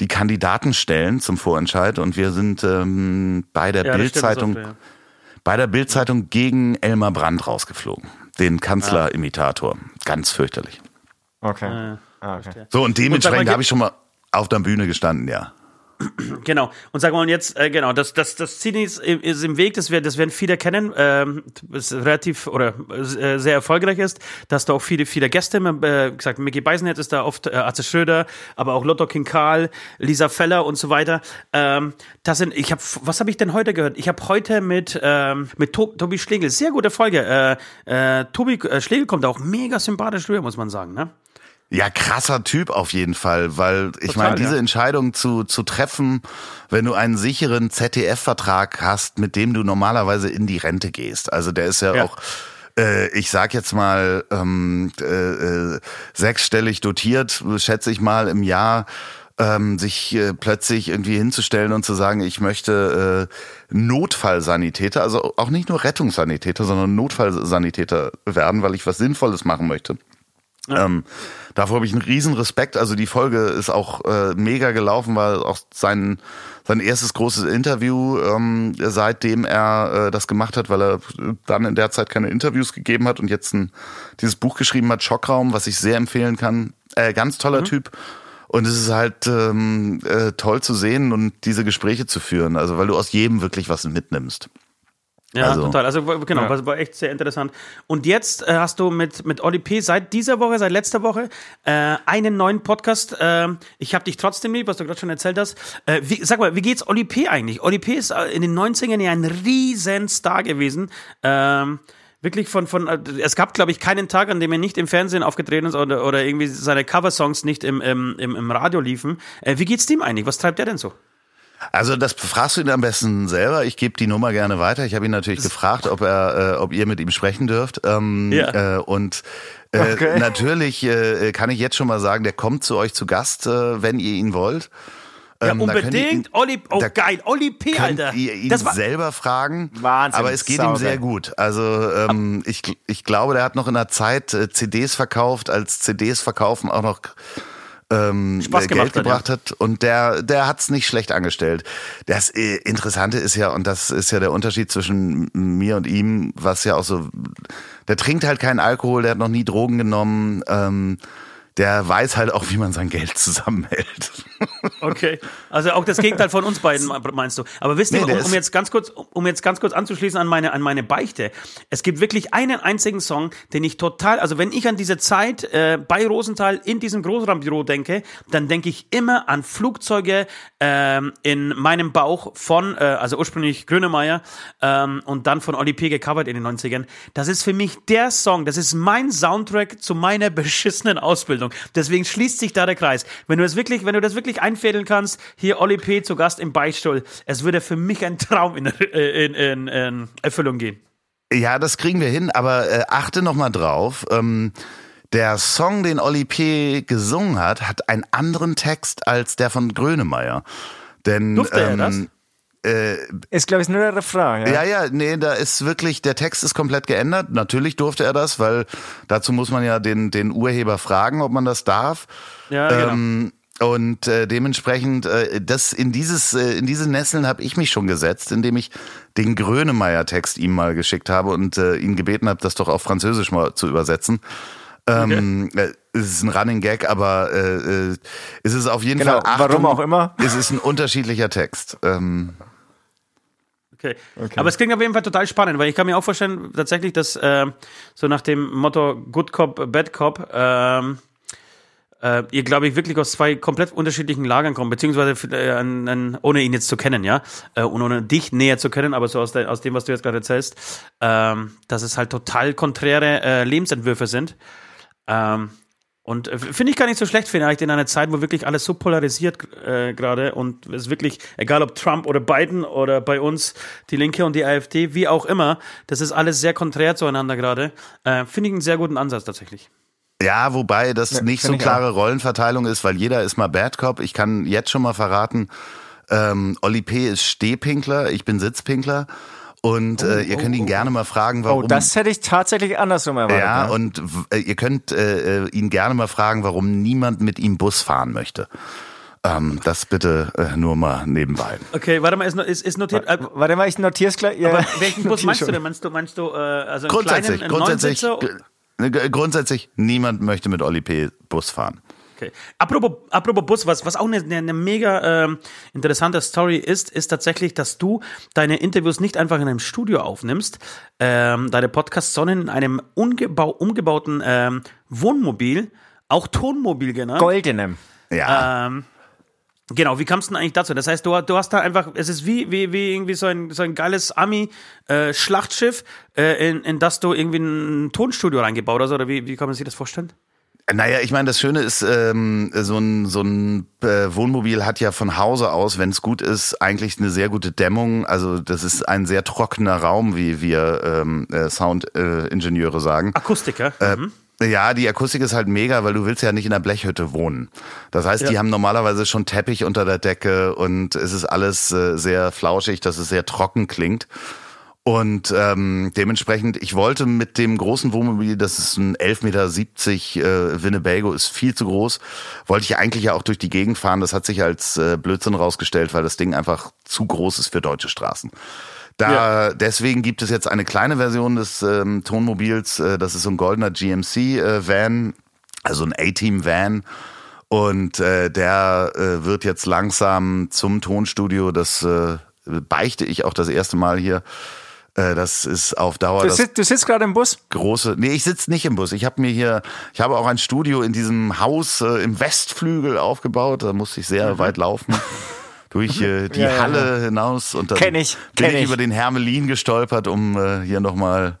die Kandidaten stellen zum Vorentscheid und wir sind ähm, bei der ja, Bildzeitung ja. bei der Bildzeitung gegen Elmar Brandt rausgeflogen, den Kanzlerimitator. Ganz fürchterlich. Okay. Ah, okay. verstehe. So, und dementsprechend habe ich schon mal auf der Bühne gestanden, ja. Genau. Und sagen wir mal jetzt, äh, genau, das, das, das Ziel ist, im- ist im Weg, das, wir, das werden viele kennen, ähm, das relativ oder äh, sehr erfolgreich ist, dass da auch viele, viele Gäste, äh, gesagt, Mickey Beisenherz ist da oft, äh, Arze Schröder, aber auch Lotto King Karl, Lisa Feller und so weiter. Ähm, das sind, ich habe, was habe ich denn heute gehört? Ich habe heute mit, ähm, mit to Tobi Schlegel, sehr gute Folge, äh, äh, Tobi äh, Schlegel kommt auch mega sympathisch rüber, muss man sagen, ne? Ja, krasser Typ auf jeden Fall, weil ich Total, meine, diese ja. Entscheidung zu, zu treffen, wenn du einen sicheren ZDF-Vertrag hast, mit dem du normalerweise in die Rente gehst. Also der ist ja, Ja. auch, äh, ich sag jetzt mal, ähm, äh, äh, sechsstellig dotiert, schätze ich mal, im Jahr. Ähm, sich äh, plötzlich irgendwie hinzustellen und zu sagen, ich möchte äh, Notfallsanitäter, also auch nicht nur Rettungssanitäter, sondern Notfallsanitäter werden, weil ich was Sinnvolles machen möchte. Ähm, davor habe ich einen riesen Respekt. Also die Folge ist auch äh, mega gelaufen, war auch sein sein erstes großes Interview, ähm, seitdem er äh, das gemacht hat, weil er dann in der Zeit keine Interviews gegeben hat und jetzt ein, dieses Buch geschrieben hat, Schockraum, was ich sehr empfehlen kann. Äh, ganz toller Typ. Und es ist halt ähm, äh, toll zu sehen und diese Gespräche zu führen, also weil du aus jedem wirklich was mitnimmst. Ja, Also- total. Also genau, Ja. war, war echt sehr interessant. Und jetzt äh, hast du mit, mit Oli P. seit dieser Woche, seit letzter Woche, äh, einen neuen Podcast. ähm, ich habe dich trotzdem lieb, was du gerade schon erzählt hast. Äh, wie, sag mal, wie geht's Oli P. eigentlich? Oli P. ist äh, in den 90ern ja ein riesen Star gewesen. Ähm, wirklich von, von äh, es gab, glaube ich, keinen Tag, an dem er nicht im Fernsehen aufgetreten ist oder, oder irgendwie seine Coversongs nicht im, im, im, im Radio liefen. Äh, wie geht's dem eigentlich? Was treibt der denn so? Also das fragst du ihn am besten selber. Ich gebe die Nummer gerne weiter. Ich habe ihn natürlich gefragt, ob er, äh, ob ihr mit ihm sprechen dürft. Ähm, Ja. äh, und äh, Okay. natürlich äh, kann ich jetzt schon mal sagen, der kommt zu euch zu Gast, äh, wenn ihr ihn wollt. Ja, Ähm, ihr unbedingt. ihn- Oli, oh geil, Oli P, Alter. ihr ihn Das war, selber fragen. Wahnsinn, Aber es geht ihm sehr gut. Also ähm, ich, ich glaube, der hat noch in der Zeit äh, CDs verkauft, als CDs verkaufen auch noch ähm, Spaß Geld hat, gebracht hat und der der hat's nicht schlecht angestellt. Das äh, Interessante ist ja und das ist ja der Unterschied zwischen mir und ihm, was ja auch so der trinkt halt keinen Alkohol, der hat noch nie Drogen genommen, ähm, der weiß halt auch, wie man sein Geld zusammenhält. Okay, also auch das Gegenteil von uns beiden meinst du. Aber wisst ihr, Nee, um, um jetzt ganz kurz, um jetzt ganz kurz anzuschließen an meine an meine Beichte. Es gibt wirklich einen einzigen Song, den ich total, also wenn ich an diese Zeit äh, bei Rosenthal in diesem Großraumbüro denke, dann denke ich immer an Flugzeuge ähm, in meinem Bauch von, äh, also ursprünglich Grönemeyer ähm, und dann von Oli P. gecovert in den 90ern. Das ist für mich der Song, das ist mein Soundtrack zu meiner beschissenen Ausbildung. Deswegen schließt sich da der Kreis. Wenn du das wirklich, wenn du das wirklich einfädeln kannst, hier Oli P. zu Gast im Beichtstuhl, es würde für mich ein Traum in, äh, in, in, in Erfüllung gehen. Ja, das kriegen wir hin, aber äh, achte noch mal drauf. Ähm, der Song, den Oli P. gesungen hat, hat einen anderen Text als der von Grönemeyer. Denn Durfte er das? Äh, Ist, glaube ich, nur der Refrain. ja, ja, nee, da ist wirklich, der Text ist komplett geändert. Natürlich durfte er das, weil dazu muss man ja den, den Urheber fragen, ob man das darf. Ja, genau. Ähm, und äh, dementsprechend, äh, das in dieses äh, in diese Nesseln habe ich mich schon gesetzt, indem ich den Grönemeyer-Text ihm mal geschickt habe und äh, ihn gebeten habe, das doch auf Französisch mal zu übersetzen. Ähm, äh, es ist ein Running Gag, aber äh, äh, es ist auf jeden Genau, Fall. warum auch immer. Es ist ein unterschiedlicher Text. Ähm, Okay. Aber es klingt auf jeden Fall total spannend, weil ich kann mir auch vorstellen, tatsächlich, dass äh, so nach dem Motto Good Cop, Bad Cop, ähm, äh, ihr, glaube ich, wirklich aus zwei komplett unterschiedlichen Lagern kommt, beziehungsweise äh, an, an, ohne ihn jetzt zu kennen, ja, äh, und ohne dich näher zu kennen, aber so aus, der, aus dem, was du jetzt gerade erzählst, ähm, dass es halt total konträre äh, Lebensentwürfe sind. Ähm, und äh, finde ich gar nicht so schlecht, vielleicht in einer Zeit, wo wirklich alles so polarisiert äh, gerade und es wirklich, egal ob Trump oder Biden oder bei uns die Linke und die AfD, wie auch immer, das ist alles sehr konträr zueinander gerade. Äh, finde ich einen sehr guten Ansatz tatsächlich. Ja, wobei das nicht so ich klare Rollenverteilung ist, weil jeder ist mal Bad Cop. Ich kann jetzt schon mal verraten, ähm, Oli P. ist Stehpinkler, ich bin Sitzpinkler. Und äh, ihr könnt ihn gerne mal fragen, warum. Oh, das hätte ich tatsächlich andersrum erwartet. ja, ne? und äh, ihr könnt äh, äh, ihn gerne mal fragen, warum niemand mit ihm Bus fahren möchte. Ähm, das bitte äh, nur mal nebenbei. Okay, warte mal, ist, ist, ist notiert. Äh, Warte mal, ich notier's gleich. Ja, aber welchen Bus meinst du denn? Meinst du, meinst du, äh, also einen Grundsätzlich, kleinen, einen grundsätzlich, g- grundsätzlich, niemand möchte mit Oli P. Bus fahren. Okay. Apropos, apropos Bus, was, was auch eine, eine mega ähm, interessante Story ist, ist tatsächlich, dass du deine Interviews nicht einfach in einem Studio aufnimmst, ähm, deine Podcasts, sondern in einem ungebau umgebauten ähm, Wohnmobil, auch Tonmobil genannt. Goldenem. Ja. Ähm, genau, wie kam es denn eigentlich dazu? Das heißt, du, du hast da einfach, es ist wie, wie, wie irgendwie so ein, so ein geiles Ami-Schlachtschiff, äh, in, in das du irgendwie ein Tonstudio reingebaut hast, oder wie, wie kann man sich das vorstellen? Naja, ich meine, das Schöne ist, ähm, so ein, so ein äh, Wohnmobil hat ja von Hause aus, wenn es gut ist, eigentlich eine sehr gute Dämmung. Also das ist ein sehr trockener Raum, wie wir ähm, äh, Soundingenieure sagen. Akustiker. Äh, mhm. Ja, die Akustik ist halt mega, weil du willst ja nicht in der Blechhütte wohnen. Das heißt, die Ja. haben normalerweise schon Teppich unter der Decke und es ist alles äh, sehr flauschig, dass es sehr trocken klingt. Und ähm, dementsprechend, ich wollte mit dem großen Wohnmobil, das ist ein 11,70 Meter äh, Winnebago, ist viel zu groß, wollte ich eigentlich ja auch durch die Gegend fahren. Das hat sich als äh, Blödsinn rausgestellt, weil das Ding einfach zu groß ist für deutsche Straßen. Da deswegen gibt es jetzt eine kleine Version des ähm, Tonmobils, äh, das ist so ein goldener GMC äh, Van, also ein A-Team Van. Und äh, der äh, wird jetzt langsam zum Tonstudio. Das äh, beichte ich auch das erste Mal hier. Äh, das ist auf Dauer Du, sitzt, du sitzt gerade im Bus? große. Nee, ich sitze nicht im Bus. Ich habe mir hier, ich habe auch ein Studio in diesem Haus äh, im Westflügel aufgebaut. Da musste ich sehr weit laufen. Durch äh, die Ja, ja, Halle hinaus und dann Kenn ich, bin kenn ich ich. über den Hermelin gestolpert, um äh, hier nochmal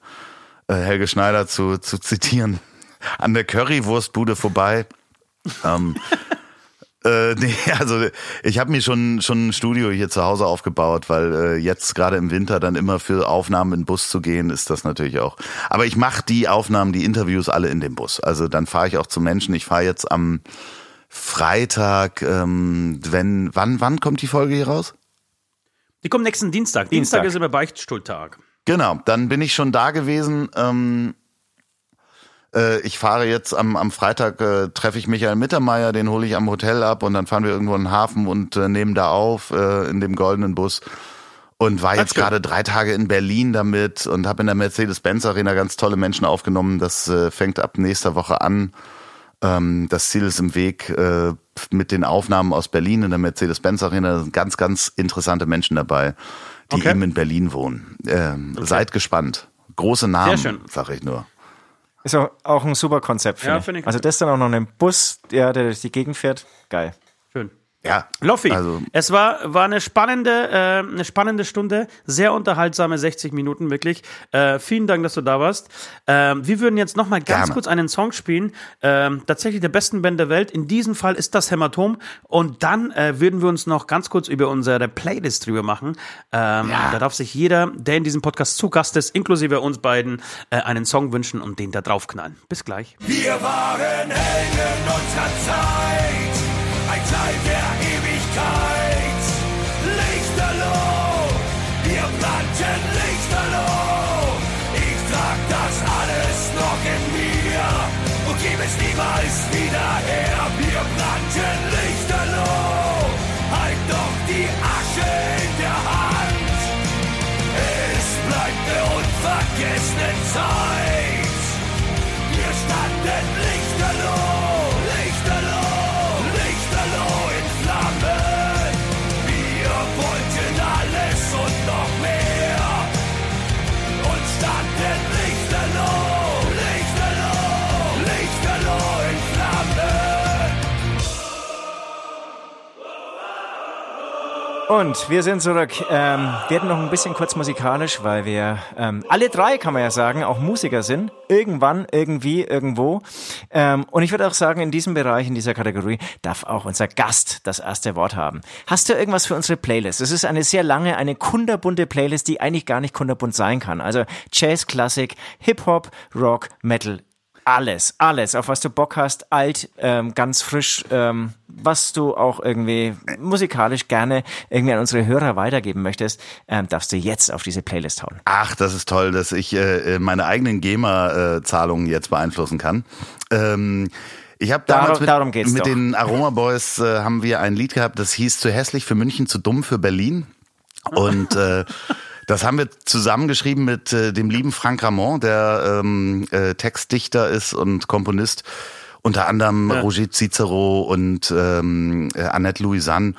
äh, Helge Schneider zu, zu zitieren. An der Currywurstbude vorbei. ähm, äh, nee, also ich habe mir schon schon ein Studio hier zu Hause aufgebaut, weil äh, jetzt gerade im Winter dann immer für Aufnahmen in den Bus zu gehen, ist das natürlich auch. Aber ich mache die Aufnahmen, die Interviews alle in dem Bus. Also dann fahre ich auch zu Menschen. Ich fahre jetzt am Freitag, ähm, wenn wann wann kommt die Folge hier raus? Die kommen nächsten Dienstag. Dienstag. Dienstag ist immer Beichtstuhltag. Genau, dann bin ich schon da gewesen. Ähm, äh, ich fahre jetzt am, am Freitag, äh, treffe ich Michael Mittermeier, den hole ich am Hotel ab und dann fahren wir irgendwo in den Hafen und äh, nehmen da auf äh, in dem goldenen Bus. Und war jetzt gerade drei Tage in Berlin damit und habe in der Mercedes-Benz Arena ganz tolle Menschen aufgenommen. Das äh, fängt ab nächster Woche an. Ähm, das Ziel ist im Weg äh, mit den Aufnahmen aus Berlin in der Mercedes-Benz Arena. Da sind ganz, ganz interessante Menschen dabei, die Okay. eben in Berlin wohnen. Ähm, Seid gespannt. Große Namen, sag ich nur. Ist auch, auch ein super Konzept, finde Ja, ich. finde ich Also das dann auch noch ein Bus, der, der durch die Gegend fährt. Geil. Ja, Loffi, Also es war, war eine spannende, äh, eine spannende Stunde, sehr unterhaltsame 60 Minuten wirklich. Äh, vielen Dank, dass du da warst. Ähm, wir würden jetzt noch mal ganz Gerne. kurz einen Song spielen, ähm, tatsächlich der besten Band der Welt. In diesem Fall ist das Hämatom. Und dann äh, würden wir uns noch ganz kurz über unsere Playlist drüber machen. Ähm, Da darf sich jeder, der in diesem Podcast zu Gast ist, inklusive uns beiden, äh, einen Song wünschen und den da draufknallen. Bis gleich. Wir waren Helden unserer Zeit, ein Teil der niemals wieder her. Wir brannten Lichterloh, halt doch die Asche in der Hand. Es bleibt eine unvergessene Zeit. Und wir sind zurück. Ähm, wir werden noch ein bisschen kurz musikalisch, weil wir ähm, alle drei, kann man ja sagen, auch Musiker sind. Irgendwann, irgendwie, irgendwo. Ähm, und ich würde auch sagen, in diesem Bereich, in dieser Kategorie, darf auch unser Gast das erste Wort haben. Hast du irgendwas für unsere Playlist? Es ist eine sehr lange, eine kunderbunte Playlist, die eigentlich gar nicht kunderbunt sein kann. Also Jazz, Klassik, Hip-Hop, Rock, Metal, alles, alles, auf was du Bock hast, alt, ähm, ganz frisch, ähm, was du auch irgendwie musikalisch gerne irgendwie an unsere Hörer weitergeben möchtest, ähm, darfst du jetzt auf diese Playlist hauen. Ach, das ist toll, dass ich äh, meine eigenen GEMA-Zahlungen jetzt beeinflussen kann. Ähm, ich habe damals Darum- mit, darum mit den Aroma Boys äh, haben wir ein Lied gehabt, das hieß zu hässlich für München, zu dumm für Berlin. Und äh, das haben wir zusammengeschrieben mit äh, dem lieben Frank Ramon, der ähm, äh, Textdichter ist und Komponist. unter anderem ja. Roger Cicero und ähm, äh, Annette Louisanne.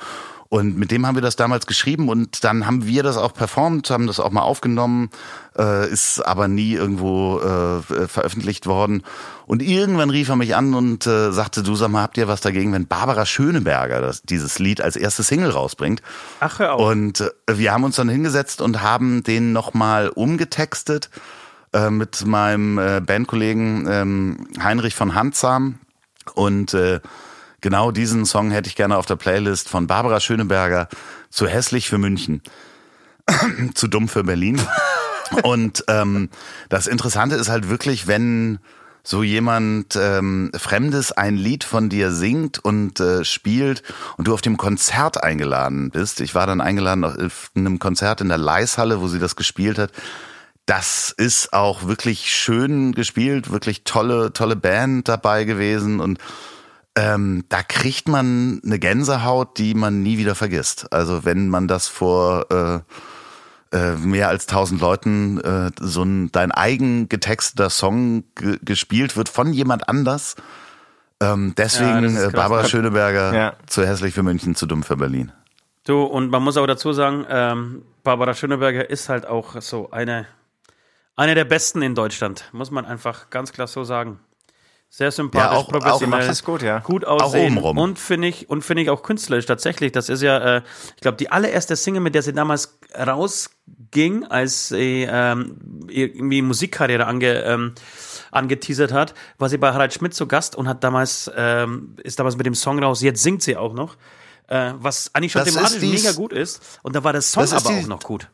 Und mit dem haben wir das damals geschrieben und dann haben wir das auch performt, haben das auch mal aufgenommen, äh, ist aber nie irgendwo äh, veröffentlicht worden. Und irgendwann rief er mich an und äh, sagte, du sag mal, habt ihr was dagegen, wenn Barbara Schöneberger das, dieses Lied als erste Single rausbringt? Ach, hör auf. Und äh, wir haben uns dann hingesetzt und haben den nochmal umgetextet äh, mit meinem äh, Bandkollegen ähm, Heinrich von Handsam und genau diesen Song hätte ich gerne auf der Playlist von Barbara Schöneberger zu hässlich für München, zu dumm für Berlin. Und ähm, das Interessante ist halt wirklich, wenn so jemand ähm, Fremdes ein Lied von dir singt und äh, spielt und du auf dem Konzert eingeladen bist. Ich war dann eingeladen auf einem Konzert in der Leishalle, wo sie das gespielt hat. Das ist auch wirklich schön gespielt, wirklich tolle, tolle Band dabei gewesen und ähm, da kriegt man eine Gänsehaut, die man nie wieder vergisst. Also wenn man das vor äh, äh, mehr als tausend Leuten äh, so ein dein eigen getexteter Song gespielt wird von jemand anders. Ähm, deswegen ja, äh, Barbara Schöneberger ja. zu hässlich für München, zu dumm für Berlin. Du, und man muss auch dazu sagen, ähm, Barbara Schöneberger ist halt auch so eine, eine der besten in Deutschland, muss man einfach ganz klar so sagen. Sehr sympathisch, ja, auch, professionell, auch gut, ja. gut aussehen und finde ich und finde ich auch künstlerisch tatsächlich. Das ist ja, äh, ich glaube, die allererste Single, mit der sie damals rausging, als sie ähm, irgendwie Musikkarriere ange, ähm, angeteasert hat, war sie bei Harald Schmidt zu Gast und hat damals ähm, ist damals mit dem Song raus. Jetzt singt sie auch noch, äh, was eigentlich schon thematisch mega gut ist. Und da war der Song aber auch noch gut.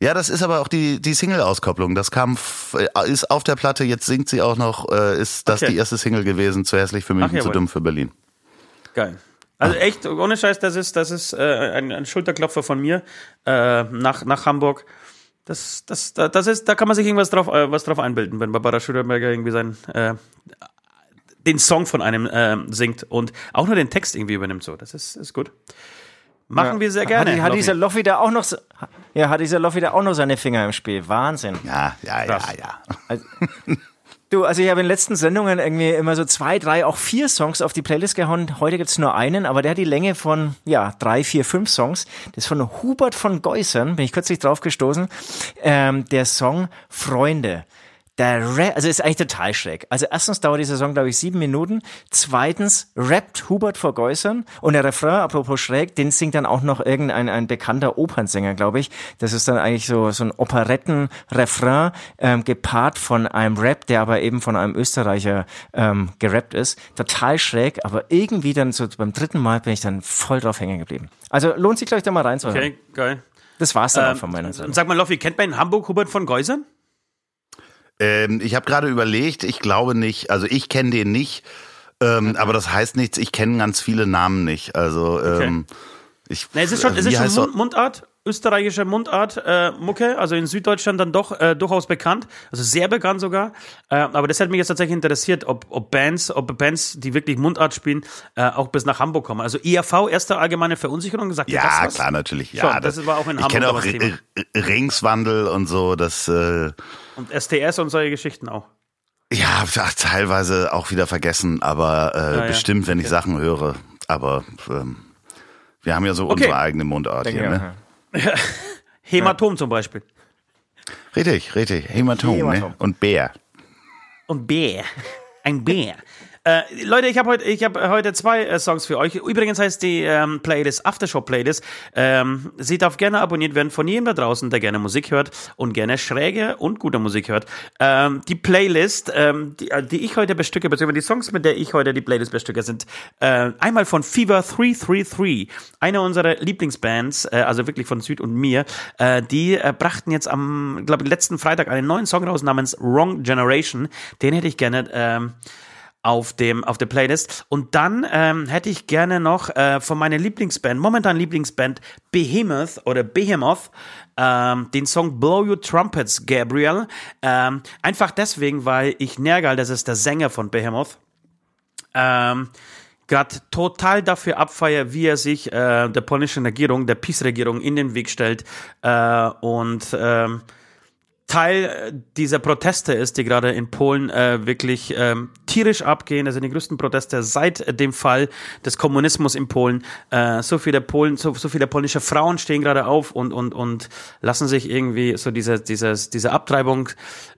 Ja, das ist aber auch die, die Single-Auskopplung. Das kam, äh, ist auf der Platte, jetzt singt sie auch noch, äh, ist das okay. die erste Single gewesen, zu hässlich für München, Ach, zu dumm für Berlin. Geil. Also echt, ohne Scheiß, das ist, das ist äh, ein, ein Schulterklopfer von mir äh, nach, nach Hamburg. Das, das, das ist, da kann man sich irgendwas drauf, äh, was drauf einbilden, wenn Barbara Schöneberger irgendwie sein, äh, den Song von einem äh, singt und auch nur den Text irgendwie übernimmt. So, das ist, ist gut. Machen ja. wir sehr gerne. Hat, hat dieser Loffi da auch noch, ja, hat dieser Loffi da auch noch seine Finger im Spiel. Wahnsinn. Ja, ja, Krass. ja, ja. Also, du, also ich habe in den letzten Sendungen irgendwie immer so zwei, drei, auch vier Songs auf die Playlist gehauen. Heute gibt's nur einen, aber der hat die Länge von, ja, drei, vier, fünf Songs. Das ist von Hubert von Geusern, bin ich kürzlich drauf gestoßen. Ähm, der Song Freunde. Der Rap, also ist eigentlich total schräg. Also erstens dauert die Saison, glaube ich, sieben Minuten. Zweitens rappt Hubert vor Geusern und der Refrain, apropos schräg, den singt dann auch noch irgendein ein bekannter Opernsänger, glaube ich. Das ist dann eigentlich so, so ein Operetten-Refrain, ähm, gepaart von einem Rap, der aber eben von einem Österreicher ähm, gerappt ist. Total schräg, aber irgendwie dann so beim dritten Mal bin ich dann voll drauf hängen geblieben. Also lohnt sich, glaube ich, da mal reinzuhören. Okay, geil. Das war's dann ähm, auch von meiner Seite. Sag mal, Loffi, kennt man in Hamburg Hubert von Geusern? Ähm, ich habe gerade überlegt, ich glaube nicht, also ich kenne den nicht, ähm, okay. aber das heißt nichts, ich kenne ganz viele Namen nicht. Also ähm, okay. ich. Es ist schon, es ist schon Mundart, österreichische Mundart äh, Mucke, also in Süddeutschland dann doch äh, durchaus bekannt, also sehr bekannt sogar. Äh, aber das hat mich jetzt tatsächlich interessiert, ob, ob Bands, ob Bands, die wirklich Mundart spielen, äh, auch bis nach Hamburg kommen. Also IAV, erste allgemeine Verunsicherung, gesagt Ja, klar, natürlich. Ja, Schon, das, das, war auch in Hamburg. Ich kenne auch Ringswandel und so, das. Äh, und STS und solche Geschichten auch. Ja, teilweise auch wieder vergessen, aber äh, ja, bestimmt, wenn okay. ich Sachen höre. Aber ähm, wir haben ja so okay. unsere eigene Mundart Denke hier. Ne? Ja. Hämatom zum Beispiel. Richtig, richtig. Hämatom, Hämatom. Ne? und Bär. Und Bär. Ein Bär. Äh, Leute, ich habe heute, ich habe heute zwei äh, Songs für euch. Übrigens heißt die ähm, Playlist Aftershow Playlist. Ähm, sie darf gerne abonniert werden von jedem da draußen, der gerne Musik hört und gerne schräge und gute Musik hört. Ähm, die Playlist, ähm, die, äh, die ich heute bestücke, beziehungsweise die Songs, mit der ich heute die Playlist bestücke, sind äh, einmal von Fever 333, eine unserer Lieblingsbands, äh, also wirklich von Süd und mir. Äh, die äh, brachten jetzt am, glaube ich, letzten Freitag einen neuen Song raus namens Wrong Generation. Den hätte ich gerne ähm, auf dem auf der Playlist. Und dann ähm, hätte ich gerne noch äh, von meiner Lieblingsband momentan Lieblingsband Behemoth oder Behemoth ähm, den Song Blow Your Trumpets Gabriel. Ähm, einfach deswegen weil ich Nergal das ist der Sänger von Behemoth ähm, gerade total dafür abfeier, wie er sich äh, der polnischen Regierung, der PiS-Regierung in den Weg stellt äh, und ähm, Teil äh, dieser Proteste ist, die gerade in Polen äh, wirklich ähm, tierisch abgehen. Das sind die größten Proteste seit dem Fall des Kommunismus in Polen. Äh, so viele Polen, so, so viele polnische Frauen stehen gerade auf und und und lassen sich irgendwie so diese dieses diese Abtreibung,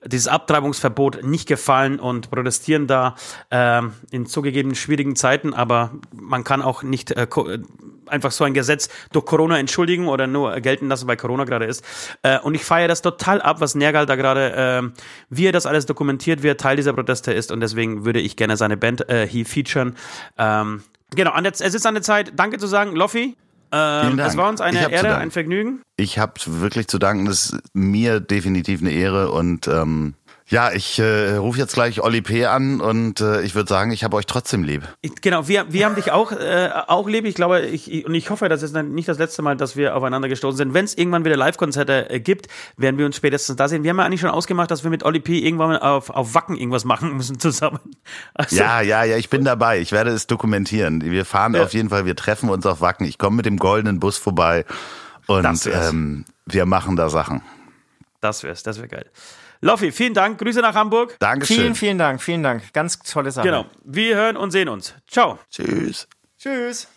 dieses Abtreibungsverbot nicht gefallen und protestieren da äh, in zugegeben schwierigen Zeiten. Aber man kann auch nicht äh, einfach so ein Gesetz durch Corona entschuldigen oder nur gelten lassen, weil Corona gerade ist. Äh, und ich feiere das total ab, was Nergal da gerade, äh, wie er das alles dokumentiert, wie er Teil dieser Proteste ist. Und deswegen würde ich gerne seine Band äh, hier featuren. Ähm, genau, der, es ist an der Zeit, danke zu sagen, Loffi. Ähm, das war uns eine Ehre, ein Vergnügen. Ich habe wirklich zu danken, das ist mir definitiv eine Ehre und ähm, ja, ich äh, rufe jetzt gleich Olli P. an und äh, ich würde sagen, ich habe euch trotzdem lieb. Genau, wir, wir haben dich auch, äh, auch lieb. Ich glaube, ich, und ich hoffe, das ist nicht das letzte Mal, dass wir aufeinander gestoßen sind. Wenn es irgendwann wieder Live-Konzerte äh, gibt, werden wir uns spätestens da sehen. Wir haben ja eigentlich schon ausgemacht, dass wir mit Olli P. irgendwann auf, auf Wacken irgendwas machen müssen zusammen. Also, ja, ja, ja, ich bin dabei. Ich werde es dokumentieren. Wir fahren ja. auf jeden Fall, wir treffen uns auf Wacken. Ich komme mit dem goldenen Bus vorbei und ähm, wir machen da Sachen. Das wär's, das wäre geil. Loffi, vielen Dank. Grüße nach Hamburg. Dankeschön. Vielen, vielen Dank. Vielen Dank. Ganz tolle Sache. Genau. Wir hören und sehen uns. Ciao. Tschüss. Tschüss.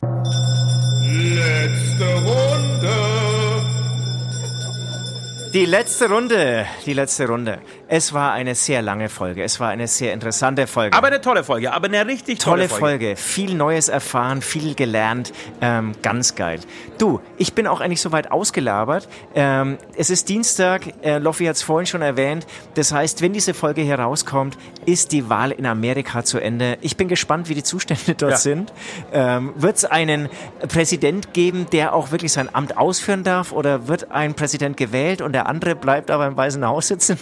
Letzte Runde. Die letzte Runde, die letzte Runde. Es war eine sehr lange Folge, es war eine sehr interessante Folge. Aber eine tolle Folge, aber eine richtig tolle, tolle Folge. Folge. Viel Neues erfahren, viel gelernt, ähm, ganz geil. Du, ich bin auch eigentlich soweit ausgelabert. Ähm, es ist Dienstag, äh, Loffi hat es vorhin schon erwähnt. Das heißt, wenn diese Folge hier rauskommt, ist die Wahl in Amerika zu Ende. Ich bin gespannt, wie die Zustände dort ja. sind. Ähm, wird es einen Präsident geben, der auch wirklich sein Amt ausführen darf, oder wird ein Präsident gewählt und der andere bleibt aber im Weißen Haus sitzen.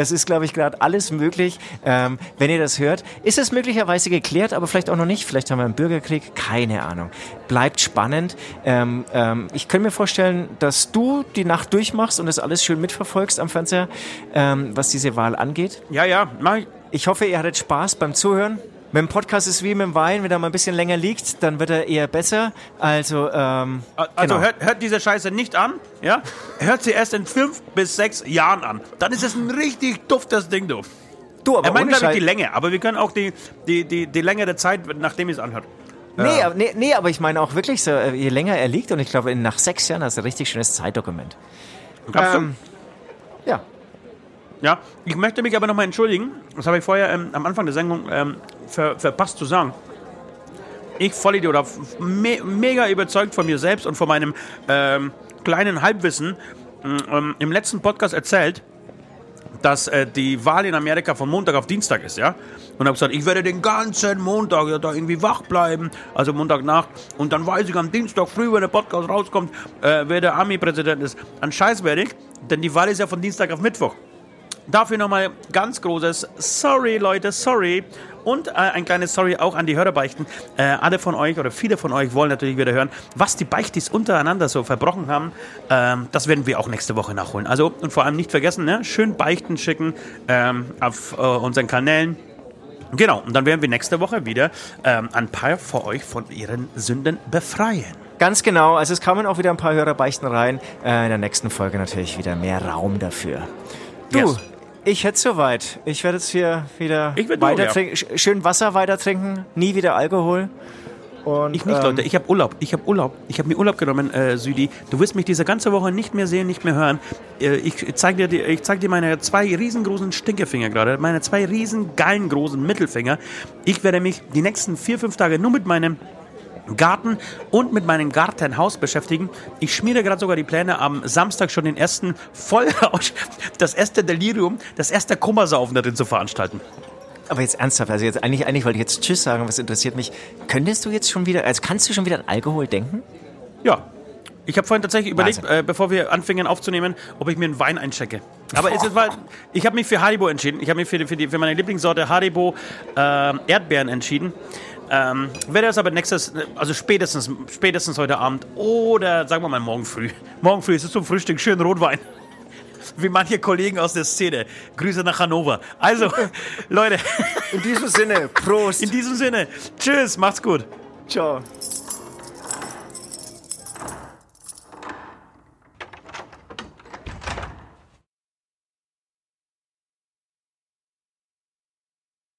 Es ist, glaube ich, gerade alles möglich. Ähm, wenn ihr das hört, ist es möglicherweise geklärt, aber vielleicht auch noch nicht. Vielleicht haben wir einen Bürgerkrieg, keine Ahnung. Bleibt spannend. Ähm, ähm, ich könnte mir vorstellen, dass du die Nacht durchmachst und das alles schön mitverfolgst am Fernseher, ähm, was diese Wahl angeht. Ja, ja, mach ich. Ich hoffe, ihr hattet Spaß beim Zuhören. Mit dem Podcast ist wie mit dem Wein, wenn er mal ein bisschen länger liegt, dann wird er eher besser. Also, ähm, also genau. hört, hört diese Scheiße nicht an, ja? Hört sie erst in fünf bis sechs Jahren an. Dann ist es ein richtig duftes Ding, du. Du, aber er meint, glaube ich, die Länge, aber wir können auch die, die, die, die Länge der Zeit, nachdem ihr es anhört. Nee, äh. nee, nee, aber ich meine auch wirklich so, äh, je länger er liegt, und ich glaube, nach sechs Jahren hast du ein richtig schönes Zeitdokument. Ähm, ja. Ja, ich möchte mich aber nochmal entschuldigen. Das habe ich vorher ähm, am Anfang der Sendung ähm, ver, verpasst zu sagen. Ich, Vollidiot, oder me mega überzeugt von mir selbst und von meinem ähm, kleinen Halbwissen ähm, im letzten Podcast erzählt, dass äh, die Wahl in Amerika von Montag auf Dienstag ist, ja. Und habe gesagt, ich werde den ganzen Montag ja, da irgendwie wach bleiben, also Montagnacht. Und dann weiß ich am Dienstag früh, wenn der Podcast rauskommt, äh, wer der Army-Präsident ist. An Scheiß werde ich, denn die Wahl ist ja von Dienstag auf Mittwoch. Dafür nochmal ganz großes Sorry, Leute, sorry. Und äh, ein kleines Sorry auch an die Hörerbeichten. Äh, alle von euch oder viele von euch wollen natürlich wieder hören, was die Beichtis untereinander so verbrochen haben. Ähm, das werden wir auch nächste Woche nachholen. Also und vor allem nicht vergessen, ne? schön Beichten schicken ähm, auf äh, unseren Kanälen. Genau, und dann werden wir nächste Woche wieder ähm, ein paar von euch von ihren Sünden befreien. Ganz genau, also es kamen auch wieder ein paar Hörerbeichten rein. Äh, in der nächsten Folge natürlich wieder mehr Raum dafür. Du, yes. Ich hätte soweit. Ich werde jetzt hier wieder weiter du, trinken, ja. schön Wasser weiter trinken, nie wieder Alkohol. Und, ich nicht, ähm, Leute. Ich habe Urlaub. Ich habe Urlaub. Ich habe mir Urlaub genommen, äh, Südi. Du wirst mich diese ganze Woche nicht mehr sehen, nicht mehr hören. Äh, ich zeige dir, ich zeig dir meine zwei riesengroßen Stinkefinger gerade. Meine zwei riesen geilen großen Mittelfinger. Ich werde mich die nächsten vier, fünf Tage nur mit meinem Garten und mit meinem Gartenhaus beschäftigen. Ich schmiede gerade sogar die Pläne am Samstag schon den ersten Vollrausch, das erste Delirium, das erste Kummersaufen darin zu veranstalten. Aber jetzt ernsthaft, also jetzt eigentlich, eigentlich wollte ich jetzt Tschüss sagen, was interessiert mich. Könntest du jetzt schon wieder, also kannst du schon wieder an Alkohol denken? Ja. Ich habe vorhin tatsächlich überlegt, äh, bevor wir anfingen aufzunehmen, ob ich mir einen Wein einchecke. Aber es war, ich habe mich für Haribo entschieden. Ich habe mich für, für, die, für meine Lieblingssorte Haribo äh, Erdbeeren entschieden. Ähm, werde das aber nächstes, also spätestens, spätestens heute Abend oder sagen wir mal morgen früh. Morgen früh ist es zum Frühstück schön Rotwein. Wie manche Kollegen aus der Szene. Grüße nach Hannover. Also, Leute. In diesem Sinne, Prost. In diesem Sinne, tschüss, macht's gut. Ciao.